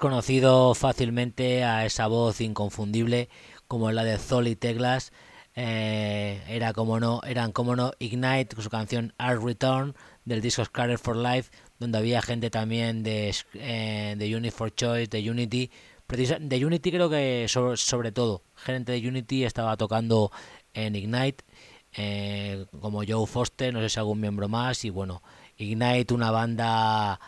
conocido fácilmente a esa voz inconfundible como la de Zoli Teglas. Eh, era como no, eran como no Ignite con su canción Art Return del disco Scarlet for Life, donde había gente también de, eh, de Unity for Choice, de Unity. De Unity creo que sobre, sobre todo, gente de Unity estaba tocando en Ignite, eh, como Joe Foster, no sé si algún miembro más, y bueno, Ignite, una banda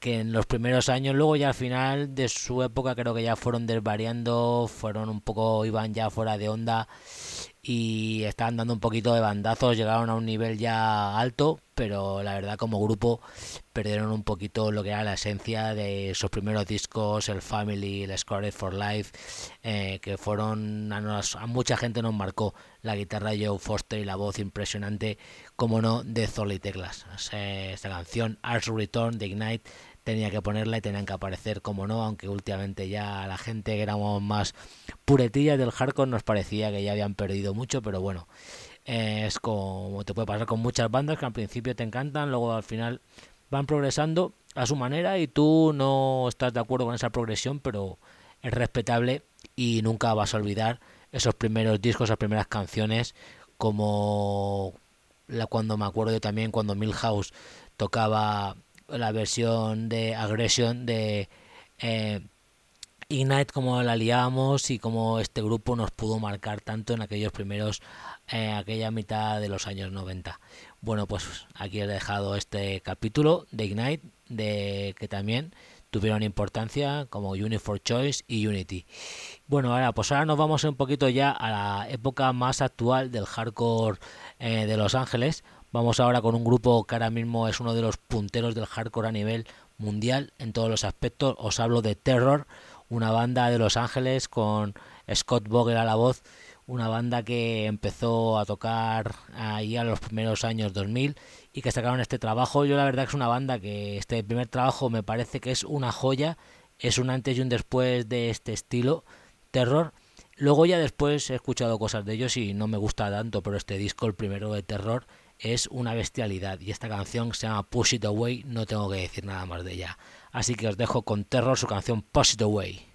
que en los primeros años, luego ya al final de su época creo que ya fueron desvariando, fueron un poco, iban ya fuera de onda y estaban dando un poquito de bandazos, llegaron a un nivel ya alto, pero la verdad como grupo perdieron un poquito lo que era la esencia de sus primeros discos, el Family, el Scored for Life, eh, que fueron a, a, mucha gente nos marcó la guitarra de Joe Foster y la voz impresionante, como no, de Zolly Teclas. esta canción, Ars Return de Ignite, tenía que ponerla y tenían que aparecer como no, aunque últimamente ya la gente que éramos más puretillas del hardcore nos parecía que ya habían perdido mucho, pero bueno, es como te puede pasar con muchas bandas que al principio te encantan, luego al final van progresando a su manera y tú no estás de acuerdo con esa progresión, pero es respetable y nunca vas a olvidar esos primeros discos, esas primeras canciones, como la cuando me acuerdo también cuando Milhouse tocaba la versión de Aggression de eh, Ignite, como la liamos y como este grupo nos pudo marcar tanto en aquellos primeros, eh, aquella mitad de los años 90. Bueno, pues aquí he dejado este capítulo de Ignite, de que también tuvieron importancia como Unity for Choice y Unity. Bueno, ahora pues ahora nos vamos un poquito ya a la época más actual del hardcore eh, de Los Ángeles. Vamos ahora con un grupo que ahora mismo es uno de los punteros del hardcore a nivel mundial en todos los aspectos. Os hablo de Terror, una banda de Los Ángeles con Scott Vogel a la voz, una banda que empezó a tocar ahí a los primeros años 2000 y que sacaron este trabajo. Yo la verdad que es una banda que este primer trabajo me parece que es una joya, es un antes y un después de este estilo, Terror. Luego ya después he escuchado cosas de ellos y no me gusta tanto, pero este disco, el primero de Terror, es una bestialidad y esta canción se llama Push It Away, no tengo que decir nada más de ella. Así que os dejo con Terror su canción Push It Away.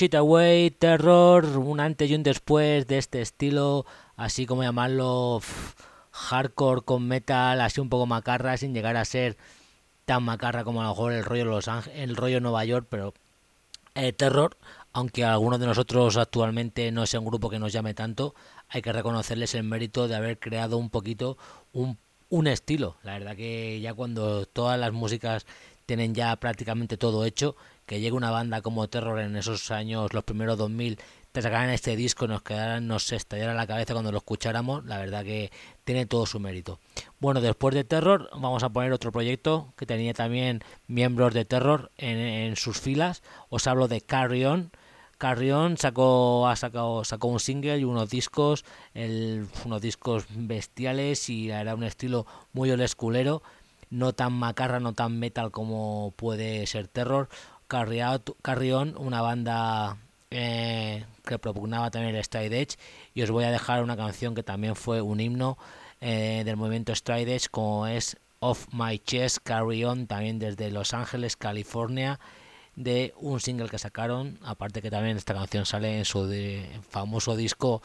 Push It Away, Terror, un antes y un después de este estilo, así como llamarlo hardcore con metal, así un poco macarra, sin llegar a ser tan macarra como a lo mejor el rollo Los el rollo Nueva York, pero eh, terror, aunque algunos de nosotros actualmente no sea un grupo que nos llame tanto, hay que reconocerles el mérito de haber creado un poquito un, un estilo. La verdad que ya cuando todas las músicas tienen ya prácticamente todo hecho, que llegue una banda como Terror en esos años, los primeros 2000, te sacaran este disco, nos quedaran, nos estallara la cabeza cuando lo escucháramos, la verdad que tiene todo su mérito. Bueno, después de Terror vamos a poner otro proyecto que tenía también miembros de Terror en, sus filas. Os hablo de Carry On. Carrion sacó, ha sacado, sacó un single y unos discos, unos discos bestiales y era un estilo muy olesculero, no tan macarra, no tan metal como puede ser Terror. Carrion, una banda eh, que propugnaba también el Stride Edge. Y os voy a dejar una canción que también fue un himno eh, del movimiento Stride Edge como es Off My Chest Carry On también desde Los Ángeles, California de un single que sacaron, aparte que también esta canción sale en su famoso disco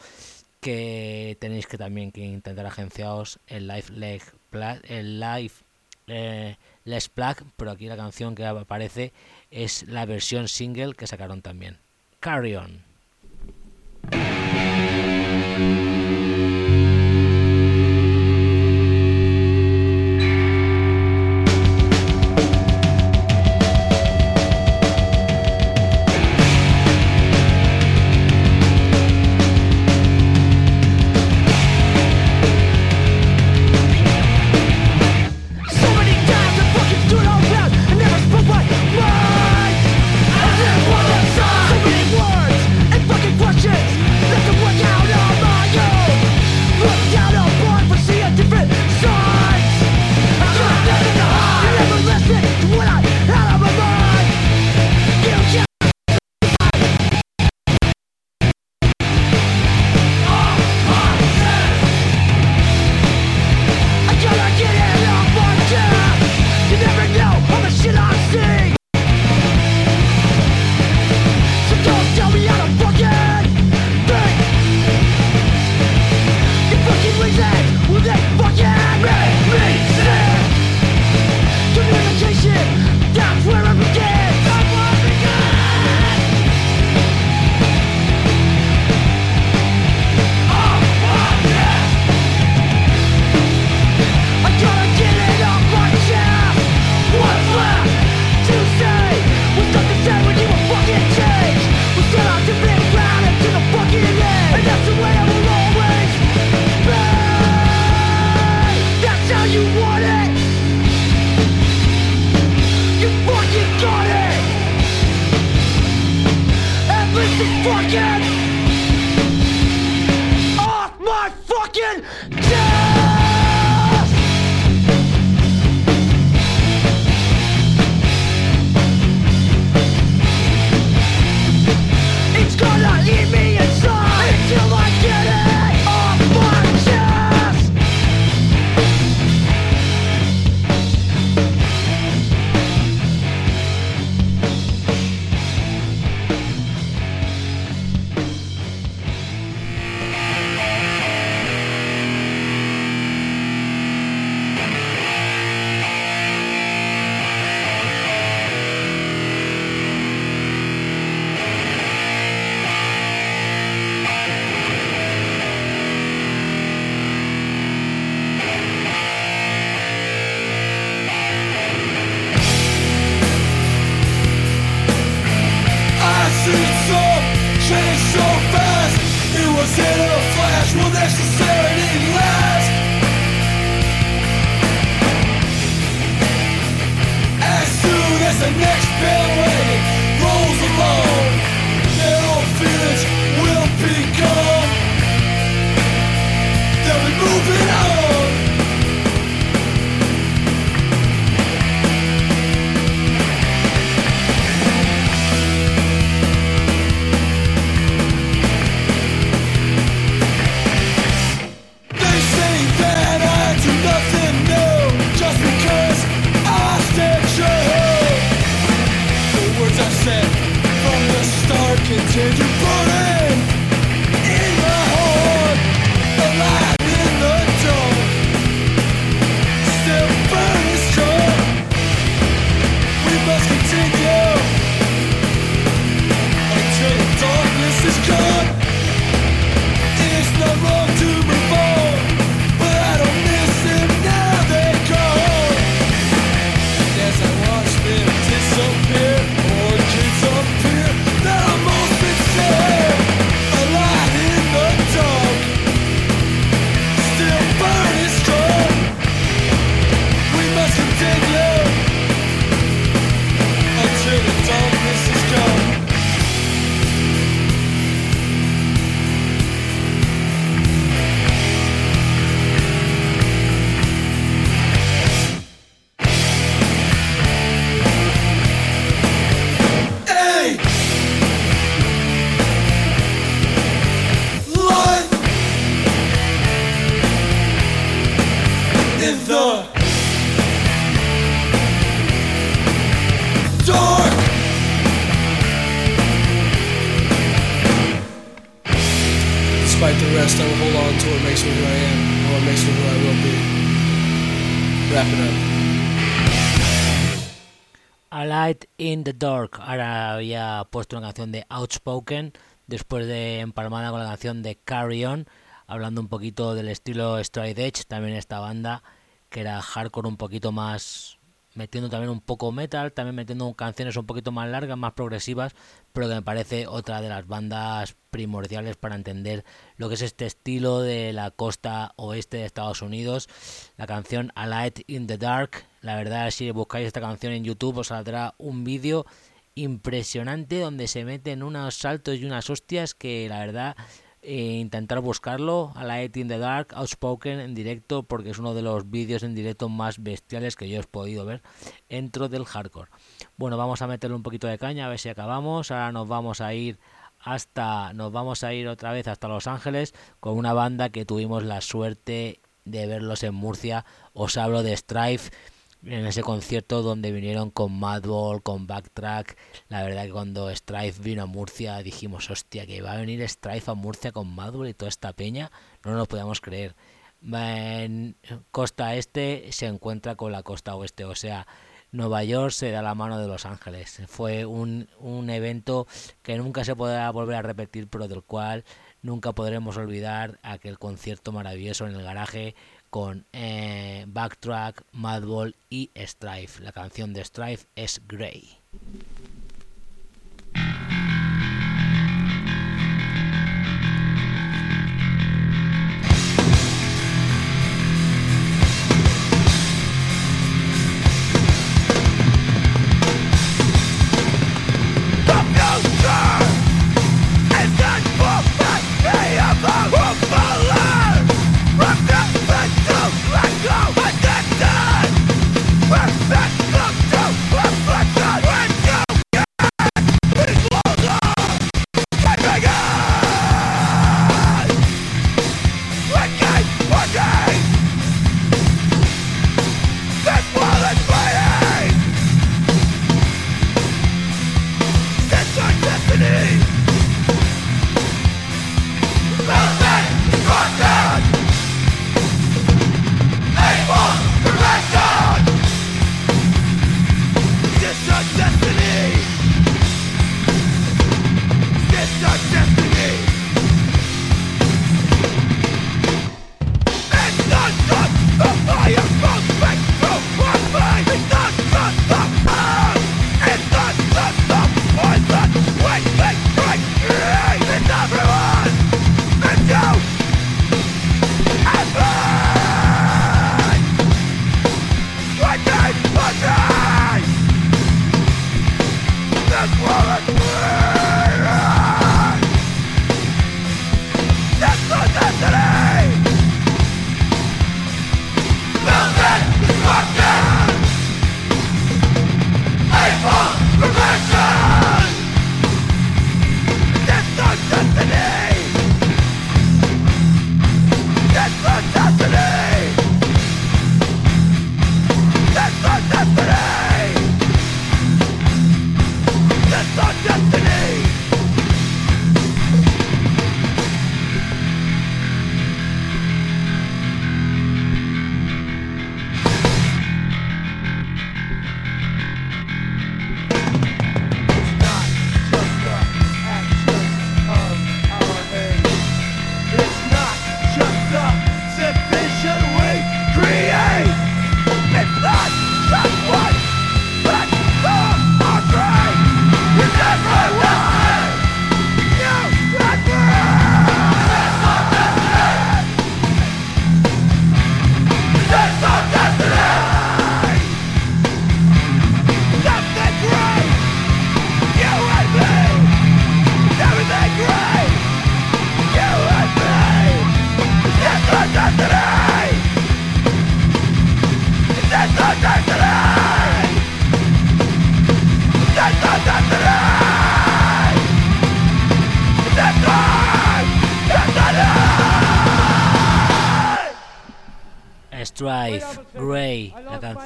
que tenéis que también que intentar agenciaros el Live Leg el Live eh, Les Plug, pero aquí la canción que aparece es la versión single que sacaron también. Carry on. Después de empalmada con la canción de Carry On, hablando un poquito del estilo Stride Edge, también esta banda que era hardcore un poquito más metiendo también un poco metal, también metiendo canciones un poquito más largas, más progresivas, pero que me parece otra de las bandas primordiales para entender lo que es este estilo de la costa oeste de Estados Unidos. La canción A Light in the Dark, la verdad si buscáis esta canción en YouTube os saldrá un vídeo impresionante donde se meten unos saltos y unas hostias que la verdad e intentar buscarlo a la in the Dark Outspoken en directo porque es uno de los vídeos en directo más bestiales que yo he podido ver dentro del hardcore. Bueno, vamos a meterle un poquito de caña a ver si acabamos. Ahora nos vamos a ir hasta nos vamos a ir otra vez hasta Los Ángeles con una banda que tuvimos la suerte de verlos en Murcia. Os hablo de Strife en ese concierto donde vinieron con Madball, con Backtrack. La verdad que cuando Strife vino a Murcia dijimos, hostia, que va a venir Strife a Murcia con Madball y toda esta peña. No nos podíamos creer. En costa este se encuentra con la costa oeste, o sea, Nueva York se da la mano de Los Ángeles. Fue un, un evento que nunca se podrá volver a repetir, pero del cual nunca podremos olvidar aquel concierto maravilloso en el garaje con eh, Backtrack, Madball y Strife. La canción de Strife es Grey.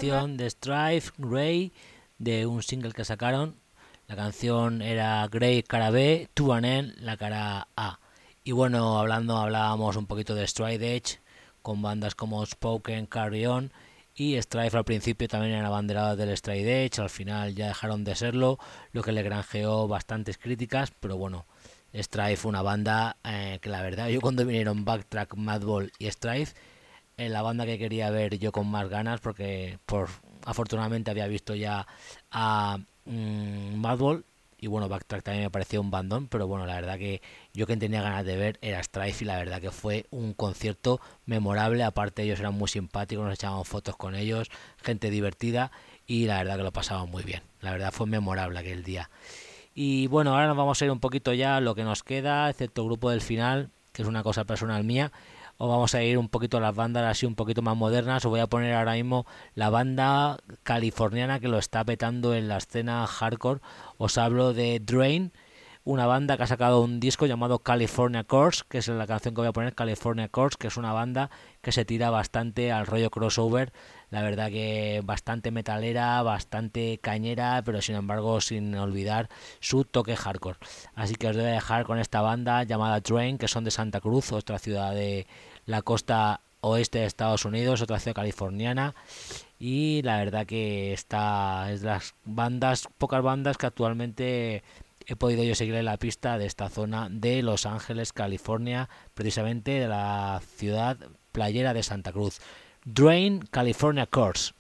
De Strife, Grey, de un single que sacaron. La canción era Grey cara B, To an la cara A. Y bueno, hablando, hablábamos un poquito de Stride Edge, con bandas como Spoken, Carry On y Strife al principio también eran abanderadas del Stride Edge, al final ya dejaron de serlo, lo que le granjeó bastantes críticas, pero bueno, Strife una banda eh, que la verdad yo cuando vinieron Backtrack, Madball y Strife, en la banda que quería ver yo con más ganas porque por afortunadamente había visto ya a mm, Madball y bueno, Backtrack también me pareció un bandón, pero bueno, la verdad que yo que tenía ganas de ver era Strife y la verdad que fue un concierto memorable, aparte ellos eran muy simpáticos, nos echaban fotos con ellos, gente divertida y la verdad que lo pasaban muy bien, la verdad fue memorable aquel día. Y bueno, ahora nos vamos a ir un poquito ya a lo que nos queda, excepto el grupo del final, que es una cosa personal mía, o vamos a ir un poquito a las bandas así un poquito más modernas. Os voy a poner ahora mismo la banda californiana que lo está petando en la escena hardcore. Os hablo de Drain, una banda que ha sacado un disco llamado California Course, que es la canción que voy a poner, California Course, que es una banda que se tira bastante al rollo crossover. La verdad que bastante metalera, bastante cañera, pero sin embargo sin olvidar su toque hardcore. Así que os voy a dejar con esta banda llamada Drain, que son de Santa Cruz, otra ciudad de, la costa oeste de Estados Unidos, otra ciudad californiana. Y la verdad que está es de las bandas, pocas bandas que actualmente he podido yo seguir en la pista de esta zona de Los Ángeles, California, precisamente de la ciudad playera de Santa Cruz. Drain California Course.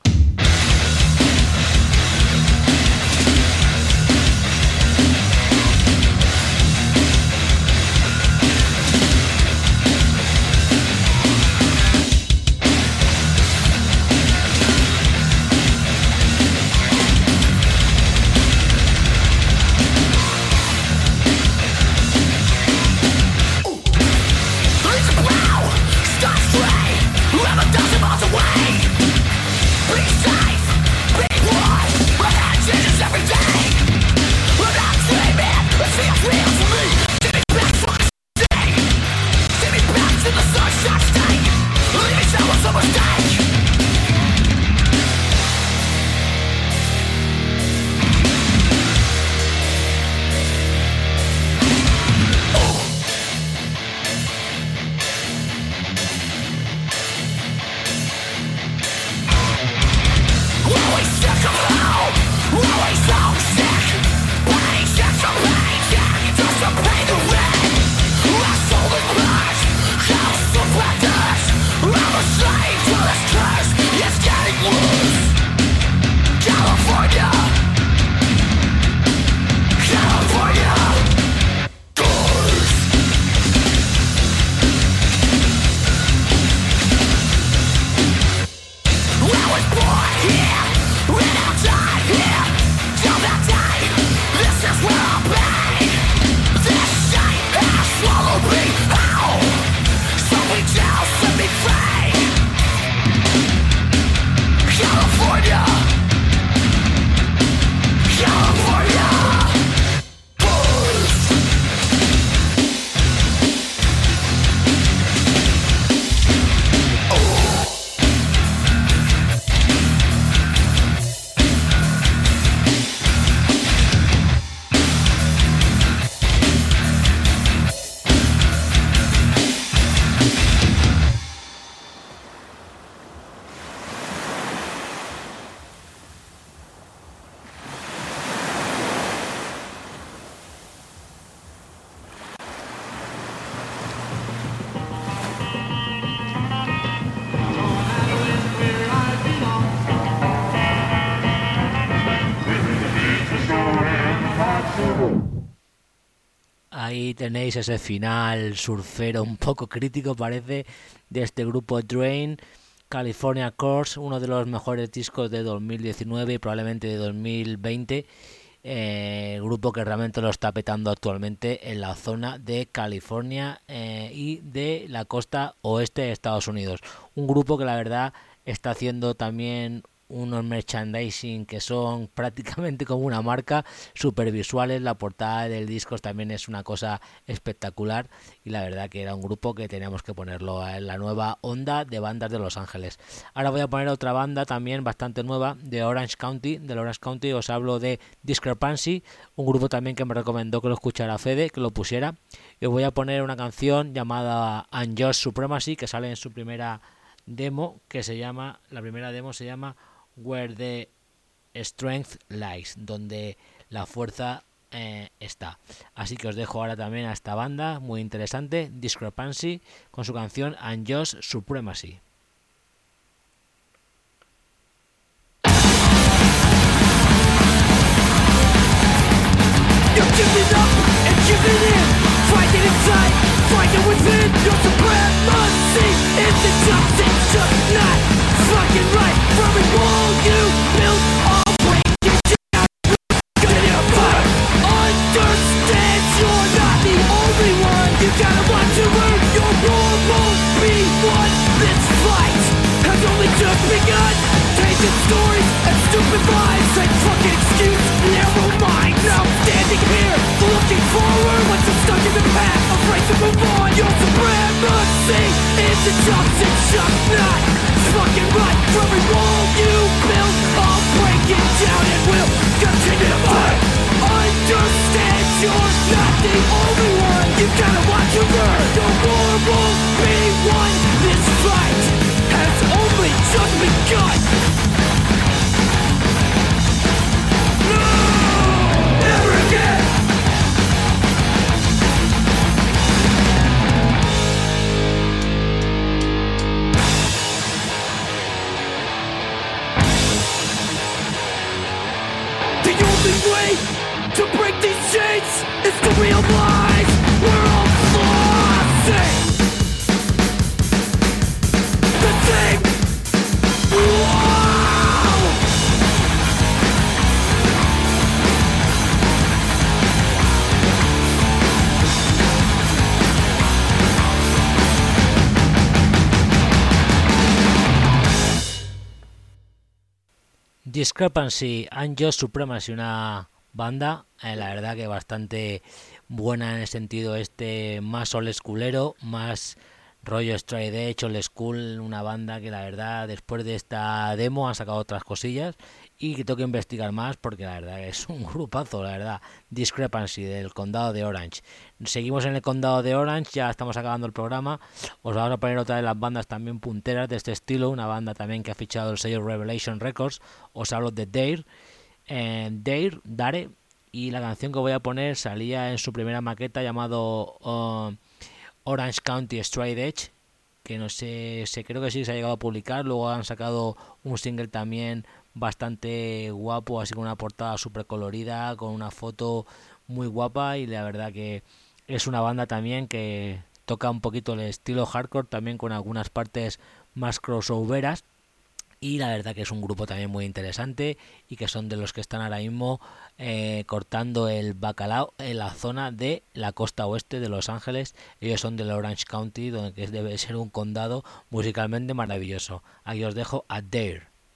Ese final surfero un poco crítico, parece, de este grupo Drain. California Course, uno de los mejores discos de 2019 y probablemente de 2020. Eh, grupo que realmente lo está petando actualmente en la zona de California eh, y de la costa oeste de Estados Unidos. Un grupo que la verdad está haciendo también unos merchandising que son *laughs* prácticamente como una marca, super visuales, la portada del disco también es una cosa espectacular y la verdad que era un grupo que teníamos que ponerlo en la nueva onda de bandas de Los Ángeles. Ahora voy a poner otra banda también bastante nueva de Orange County, de Orange County os hablo de Discrepancy, un grupo también que me recomendó que lo escuchara Fede, que lo pusiera. Y os voy a poner una canción llamada Unjust Supremacy que sale en su primera demo que se llama, la primera demo se llama Where the Strength Lies, donde la fuerza eh, está. Así que os dejo ahora también a esta banda muy interesante, Discrepancy, con su canción Unjust Supremacy. Where will you. Discrepancy, Unjust Supremacy, una banda, eh, la verdad que bastante buena en el sentido este, más old schoolero, más rollo Straight Edge, old school, una banda que la verdad después de esta demo han sacado otras cosillas y que tengo que investigar más porque la verdad es un grupazo, la verdad. Discrepancy del condado de Orange. Seguimos en el condado de Orange, ya estamos acabando el programa. Os vamos a poner otra de las bandas también punteras de este estilo, una banda también que ha fichado el sello Revelation Records. Os hablo de Dare. Eh, Dare, Dare, y la canción que voy a poner salía en su primera maqueta llamado uh, Orange County Straight Edge que no sé, sé, creo que sí se ha llegado a publicar, luego han sacado un single también bastante guapo, así con una portada súper colorida, con una foto muy guapa y la verdad que es una banda también que toca un poquito el estilo hardcore, también con algunas partes más crossoveras y la verdad que es un grupo también muy interesante y que son de los que están ahora mismo eh, cortando el bacalao en la zona de la costa oeste de Los Ángeles. Ellos son del Orange County, donde debe ser un condado musicalmente maravilloso. Aquí os dejo a Dare.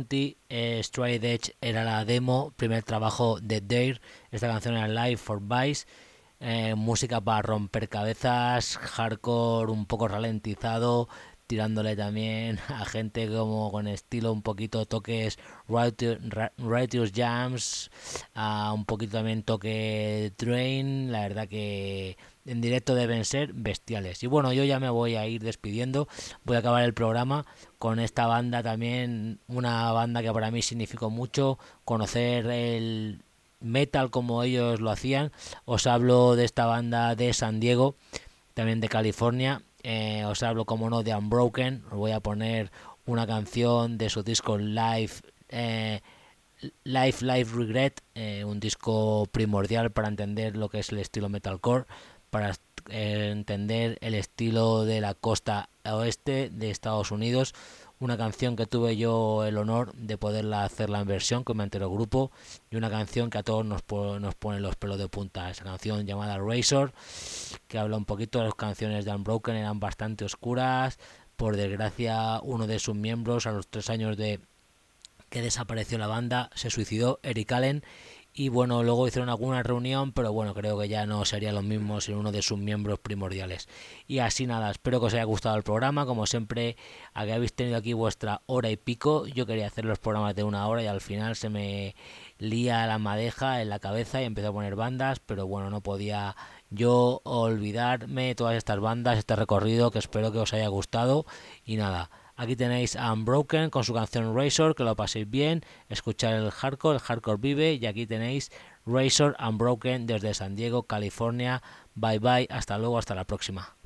County eh, Edge era la demo, primer trabajo de Dare. Esta canción era Live for Vice. Eh, música para romper cabezas, hardcore un poco ralentizado, tirándole también *laughs* a gente como con estilo un poquito toques Righteous Jams, un poquito también toque Train, la verdad que en directo deben ser bestiales. Y bueno, yo ya me voy a ir despidiendo, voy a acabar el programa con esta banda también, una banda que para mí significó mucho, conocer el metal como ellos lo hacían. Os hablo de esta banda de San Diego, también de California. Eh, os hablo como no de Unbroken. Os voy a poner una canción de su disco Live. Eh, Life Life Regret, eh, un disco primordial para entender lo que es el estilo metalcore, para entender el estilo de la costa oeste de Estados Unidos, una canción que tuve yo el honor de poderla hacerla en versión con mi entero grupo y una canción que a todos nos, nos pone los pelos de punta. Esa canción llamada Razor, que habla un poquito de las canciones de Unbroken, eran bastante oscuras. Por desgracia, uno de sus miembros, a los tres años de que desapareció la banda, se suicidó, Eric Allen, y bueno, luego hicieron alguna reunión, pero bueno, creo que ya no sería lo mismo sin uno de sus miembros primordiales. Y así nada, espero que os haya gustado el programa, como siempre, aquí habéis tenido aquí vuestra hora y pico, yo quería hacer los programas de una hora y al final se me lía la madeja en la cabeza y empecé a poner bandas, pero bueno, no podía yo olvidarme de todas estas bandas, este recorrido que espero que os haya gustado y nada. Aquí tenéis a Unbroken con su canción Razor, que lo paséis bien, escuchar el hardcore, el hardcore vive, y aquí tenéis Razor Unbroken desde San Diego, California. Bye bye, hasta luego, hasta la próxima.